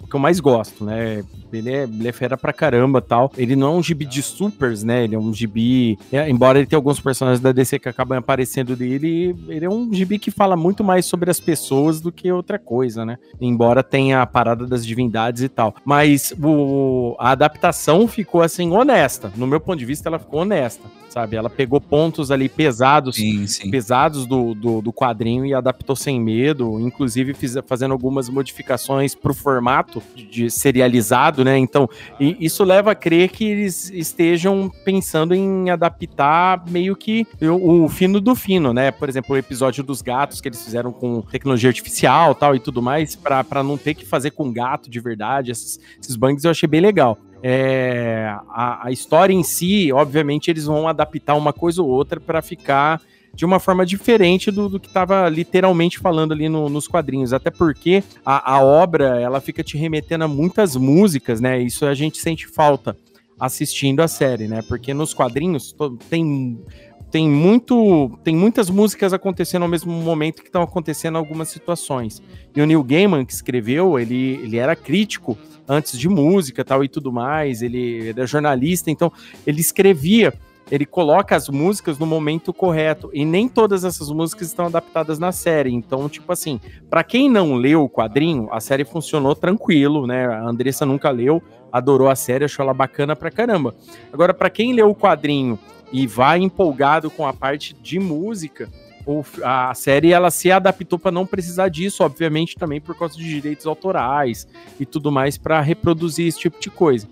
que eu mais gosto, né? Ele é, ele é fera pra caramba tal. Ele não é um gibi de supers, né? Ele é um gibi. é, embora ele tenha alguns personagens da DC que acabam aparecendo dele, ele é um gibi que fala muito mais sobre as pessoas do que outra coisa, né? Embora tenha a parada das divindades e tal. Mas o, a adaptação ficou assim, honesta. No meu ponto de vista, ela ficou honesta. Sabe, ela pegou pontos ali pesados, sim, sim. pesados do, do, do, quadrinho e adaptou sem medo, inclusive fiz, fazendo algumas modificações pro formato de, de serializado, né? Então, isso leva a crer que eles estejam pensando em adaptar meio que o, o, fino do fino, né? Por exemplo, o episódio dos gatos que eles fizeram com tecnologia artificial tal e tudo mais, para não ter que fazer com gato de verdade, esses, esses bugs eu achei bem legal. É, a, a, história em si, obviamente, eles vão adaptar uma coisa ou outra para ficar de uma forma diferente do, do que estava literalmente falando ali no, nos quadrinhos. Até porque a, a, obra ela fica te remetendo a muitas músicas, né? Isso a gente sente falta assistindo a série, né? Porque nos quadrinhos tem tem muito tem muitas músicas acontecendo ao mesmo momento que estão acontecendo algumas situações. E o Neil Gaiman que escreveu, ele, ele era crítico antes de música tal e tudo mais, ele era jornalista, então ele escrevia, ele coloca as músicas no momento correto, e nem todas essas músicas estão adaptadas na série, então, tipo assim, para quem não leu o quadrinho, a série funcionou tranquilo, né, a Andressa nunca leu, adorou a série, achou ela bacana pra caramba. Agora, para quem leu o quadrinho e vai empolgado com a parte de música, a série ela se adaptou para não precisar disso, obviamente também por causa de direitos autorais e tudo mais para reproduzir esse tipo de coisa.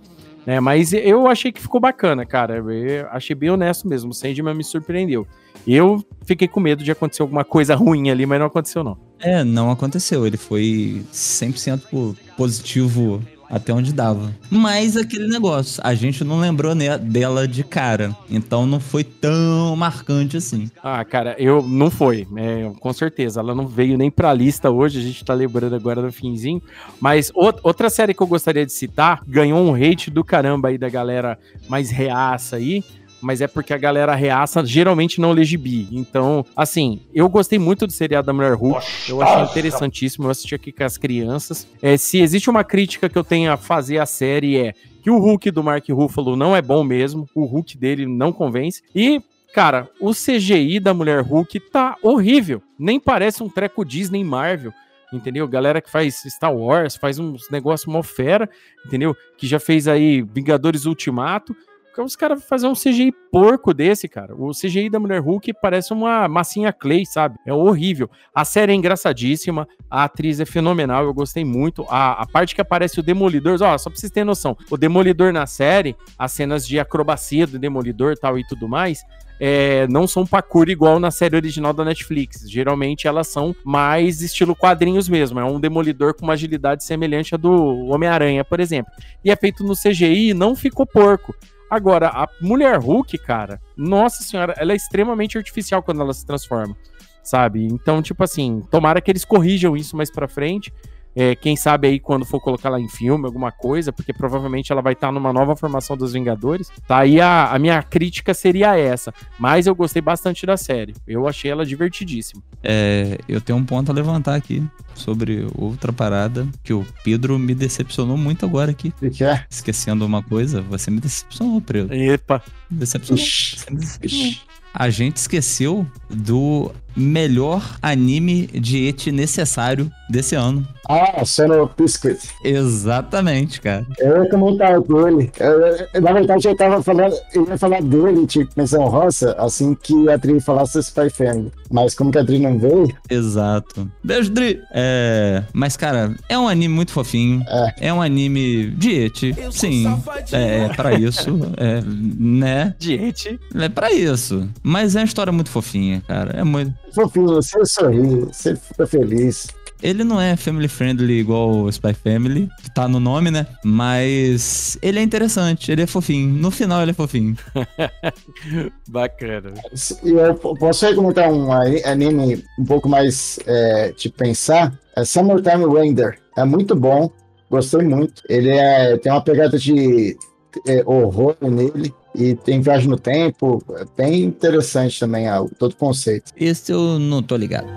É, mas eu achei que ficou bacana, cara. Eu achei bem honesto mesmo. O Sandman me surpreendeu. Eu fiquei com medo de acontecer alguma coisa ruim ali, mas não aconteceu, não. É, não aconteceu. Ele foi 100% positivo até onde dava. Mas aquele negócio, a gente não lembrou né, dela de cara. Então não foi tão marcante assim. Ah, cara, eu não foi. É, com certeza. Ela não veio nem pra lista hoje. A gente tá lembrando agora no finzinho. Mas outra série que eu gostaria de citar ganhou um hate do caramba aí da galera mais reaça aí mas é porque a galera reaça geralmente não lê gibi. Então, assim, eu gostei muito do seriado da Mulher Hulk. Eu achei interessantíssimo. Eu assisti aqui com as crianças. É, se existe uma crítica que eu tenho a fazer à série é que o Hulk do Mark Ruffalo não é bom mesmo. O Hulk dele não convence. E Cara, o CGI da Mulher Hulk tá horrível. Nem parece um treco Disney Marvel entendeu? Galera que faz Star Wars, faz uns negócios mó fera, entendeu? Que já fez aí Vingadores Ultimato. Os caras fazer um CGI porco desse, cara. O CGI da Mulher Hulk parece uma massinha Clay, sabe? É horrível. A série é engraçadíssima, a atriz é fenomenal, eu gostei muito. A, a parte que aparece o Demolidor, ó, só pra vocês terem noção, o Demolidor na série, as cenas de acrobacia do Demolidor tal e tudo mais, é, não são parkour igual na série original da Netflix. Geralmente elas são mais estilo quadrinhos mesmo. É um demolidor com uma agilidade semelhante à do Homem-Aranha, por exemplo. E é feito no CGI e não ficou porco. Agora, a mulher Hulk, cara, nossa senhora, ela é extremamente artificial quando ela se transforma, sabe? Então, tipo assim, tomara que eles corrijam isso mais pra frente, É, quem sabe aí quando for colocar ela em filme, alguma coisa, porque provavelmente ela vai estar numa nova formação dos Vingadores. Tá aí a, a minha crítica seria essa. Mas eu gostei bastante da série. Eu achei ela divertidíssima. É, eu tenho um ponto a levantar aqui sobre outra parada que o Pedro me decepcionou muito agora aqui. O que é? Esquecendo uma coisa, você me decepcionou, Pedro. Epa. Me decepcionou. Você me decepcionou. A gente esqueceu do melhor anime de et necessário desse ano. Ah, Sono Biscuit. Exatamente, cara. Eu ia comentar dele. Eu- eu- na verdade, eu tava falando, eu ia falar dele, tipo, menção roça, assim que a Adri falasse Spy Family. Mas como que a Adri não veio, Exato. Beijo, Dri. É, mas, cara, é um anime muito fofinho. É, um anime de et. Sim, é, é pra isso. É, né? Diete. É pra isso. Mas é uma história muito fofinha, cara. É muito. Fofinho, você sorri, você fica feliz. Ele não é family friendly igual o Spy Family, que tá no nome, né? Mas ele é interessante, ele é fofinho. No final ele é fofinho. Bacana. E eu po- posso recomendar um aí- anime um pouco mais é, de pensar? É Summertime Render. É muito bom, gostei muito. Ele é, tem uma pegada de é, horror nele e tem viagem no tempo. É bem interessante também ah, todo o conceito. Esse eu não tô ligado.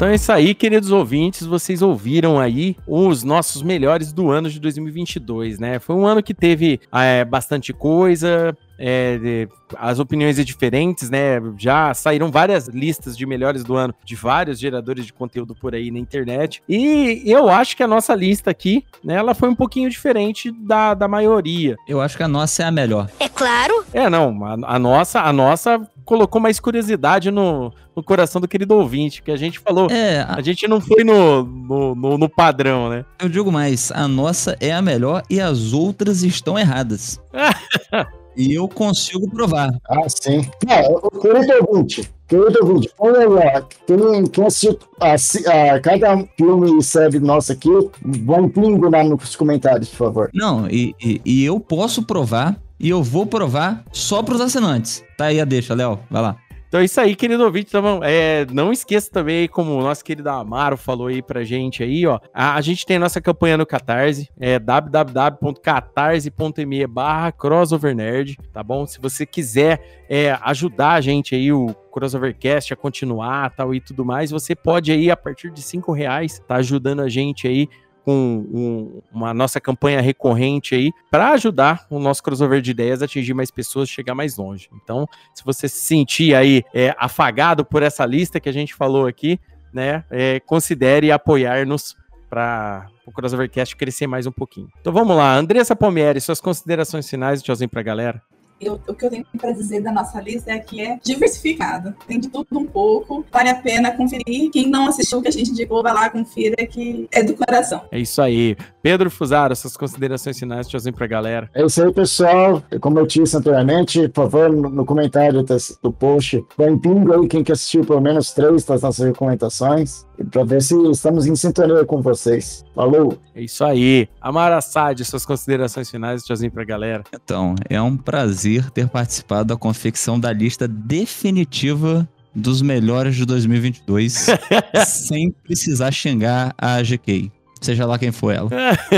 Então é isso aí, queridos ouvintes. Vocês ouviram aí os nossos melhores do ano de 2022, né? Foi um ano que teve é, bastante coisa. é, de- as opiniões é diferentes, né? Já saíram várias listas de melhores do ano de vários geradores de conteúdo por aí na internet. E eu acho que a nossa lista aqui, né, ela foi um pouquinho diferente da, da maioria. Eu acho que a nossa é a melhor. É claro. É, não, a, a nossa, a nossa colocou mais curiosidade no, no coração do querido ouvinte, que a gente falou. É, a, gente não foi no, no, no- no padrão, né? Eu digo mais, a nossa é a melhor e as outras estão erradas. e eu consigo provar. Ah, sim. É, o querido ouvinte, querido ouvinte, olha lá, quem, quem assistiu a, a cada filme e série nossa aqui, vão pingo lá nos comentários, por favor. Não, e, e- e eu posso provar e eu vou provar só pros assinantes. Tá aí a deixa, Léo. Vai lá. Então é isso aí, querido ouvinte. Então, é, não esqueça também, como o nosso querido Amaro falou aí pra gente aí, ó. A, a gente tem a nossa campanha no Catarse, é www.catarse.me barra crossovernerd, tá bom? Se você quiser é, ajudar a gente aí, o Crossovercast a continuar tal e tudo mais, você pode aí, a partir de cinco reais, tá ajudando a gente aí com um- uma nossa campanha recorrente aí para ajudar o nosso crossover de ideias a atingir mais pessoas, chegar mais longe. Então, se você se sentir aí é, afagado por essa lista que a gente falou aqui, né, é, considere apoiar-nos para o Crossovercast crescer mais um pouquinho. Então vamos lá, Andressa Palmieri, suas considerações finais, tchauzinho pra galera. Eu- o que eu tenho para dizer da nossa lista é que é diversificado. Tem de tudo um pouco. Vale a pena conferir. Quem não assistiu o que a gente indicou, vai lá, confira, que é do coração. É isso aí. Pedro Fusaro, suas considerações finais, tchauzinho pra galera. É isso aí, pessoal. Como eu disse anteriormente, por favor, no, comentário do post, põe pingo aí quem que assistiu pelo menos três das nossas recomendações, para ver se estamos em sintonia com vocês. Falou! É isso aí. Amara Assad, suas considerações finais, tchauzinho pra galera. Então, é um prazer ter participado da confecção da lista definitiva dos melhores de 2022, sem precisar xingar a GK. Seja lá quem for ela.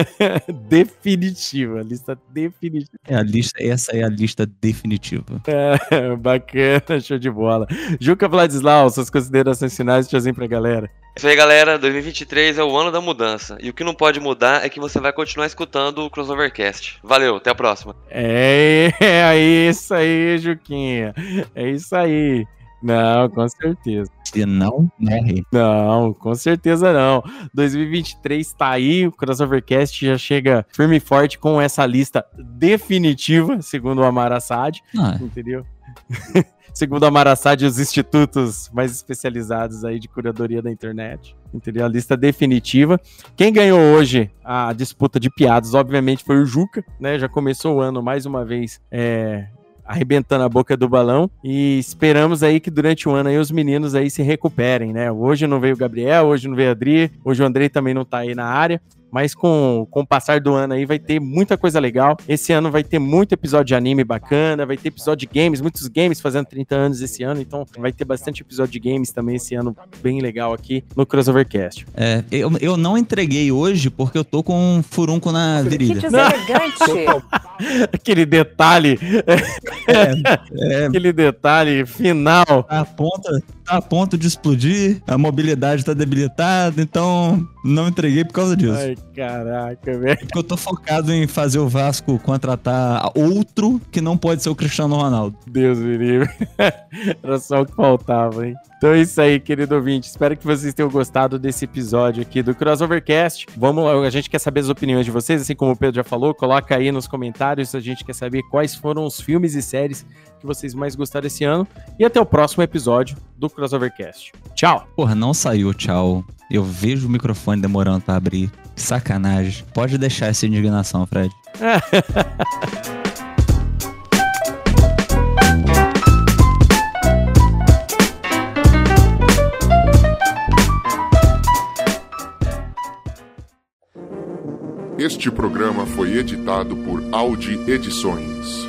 definitiva, lista definitiva. É a lista, essa é a lista definitiva. É, bacana, show de bola. Juca Vladislau, suas considerações finais, tchauzinho pra galera. É Isso aí, galera. 2023 é o ano da mudança. E o que não pode mudar é que você vai continuar escutando o Crossovercast. Valeu, até a próxima. É, é isso aí, Juquinha. É isso aí. Não, com certeza. Se não, morre. Não, com certeza não. 2023 tá aí, o Crossovercast já chega firme e forte com essa lista definitiva, segundo o Amar Assad, Ah. entendeu? segundo o Amar Assad, os institutos mais especializados aí de curadoria da internet, entendeu? A lista definitiva. Quem ganhou hoje a disputa de piadas, obviamente, foi o Juca, né? Já começou o ano mais uma vez, é, arrebentando a boca do balão e esperamos aí que durante o ano aí os meninos aí se recuperem, né? Hoje não veio o Gabriel, hoje não veio a Adri, hoje o Andrei também não tá aí na área, mas com, com o passar do ano aí vai ter muita coisa legal. Esse ano vai ter muito episódio de anime bacana, vai ter episódio de games, muitos games fazendo 30 anos esse ano, então vai ter bastante episódio de games também esse ano, bem legal aqui no Crossovercast. É, eu, eu não entreguei hoje porque eu tô com um furunco na virilha. Que deselegante. Aquele detalhe. É, Aquele detalhe final. A ponta, tá a ponto de explodir, a mobilidade tá debilitada, então não entreguei por causa disso. Ai, caraca, velho. Porque eu tô focado em fazer o Vasco contratar outro que não pode ser o Cristiano Ronaldo. Deus me livre. Era só o que faltava, hein? Então é isso aí, querido ouvinte. Espero que vocês tenham gostado desse episódio aqui do Crossovercast. Vamos lá, a gente quer saber as opiniões de vocês, assim como o Pedro já falou. Coloca aí nos comentários. A gente quer saber quais foram os filmes e séries que vocês mais gostaram esse ano. E até o próximo episódio do Crossovercast. Tchau! Porra, não saiu, tchau. Eu vejo o microfone demorando pra abrir. Sacanagem. Pode deixar essa indignação, Fred. Este programa foi editado por Audi Edições.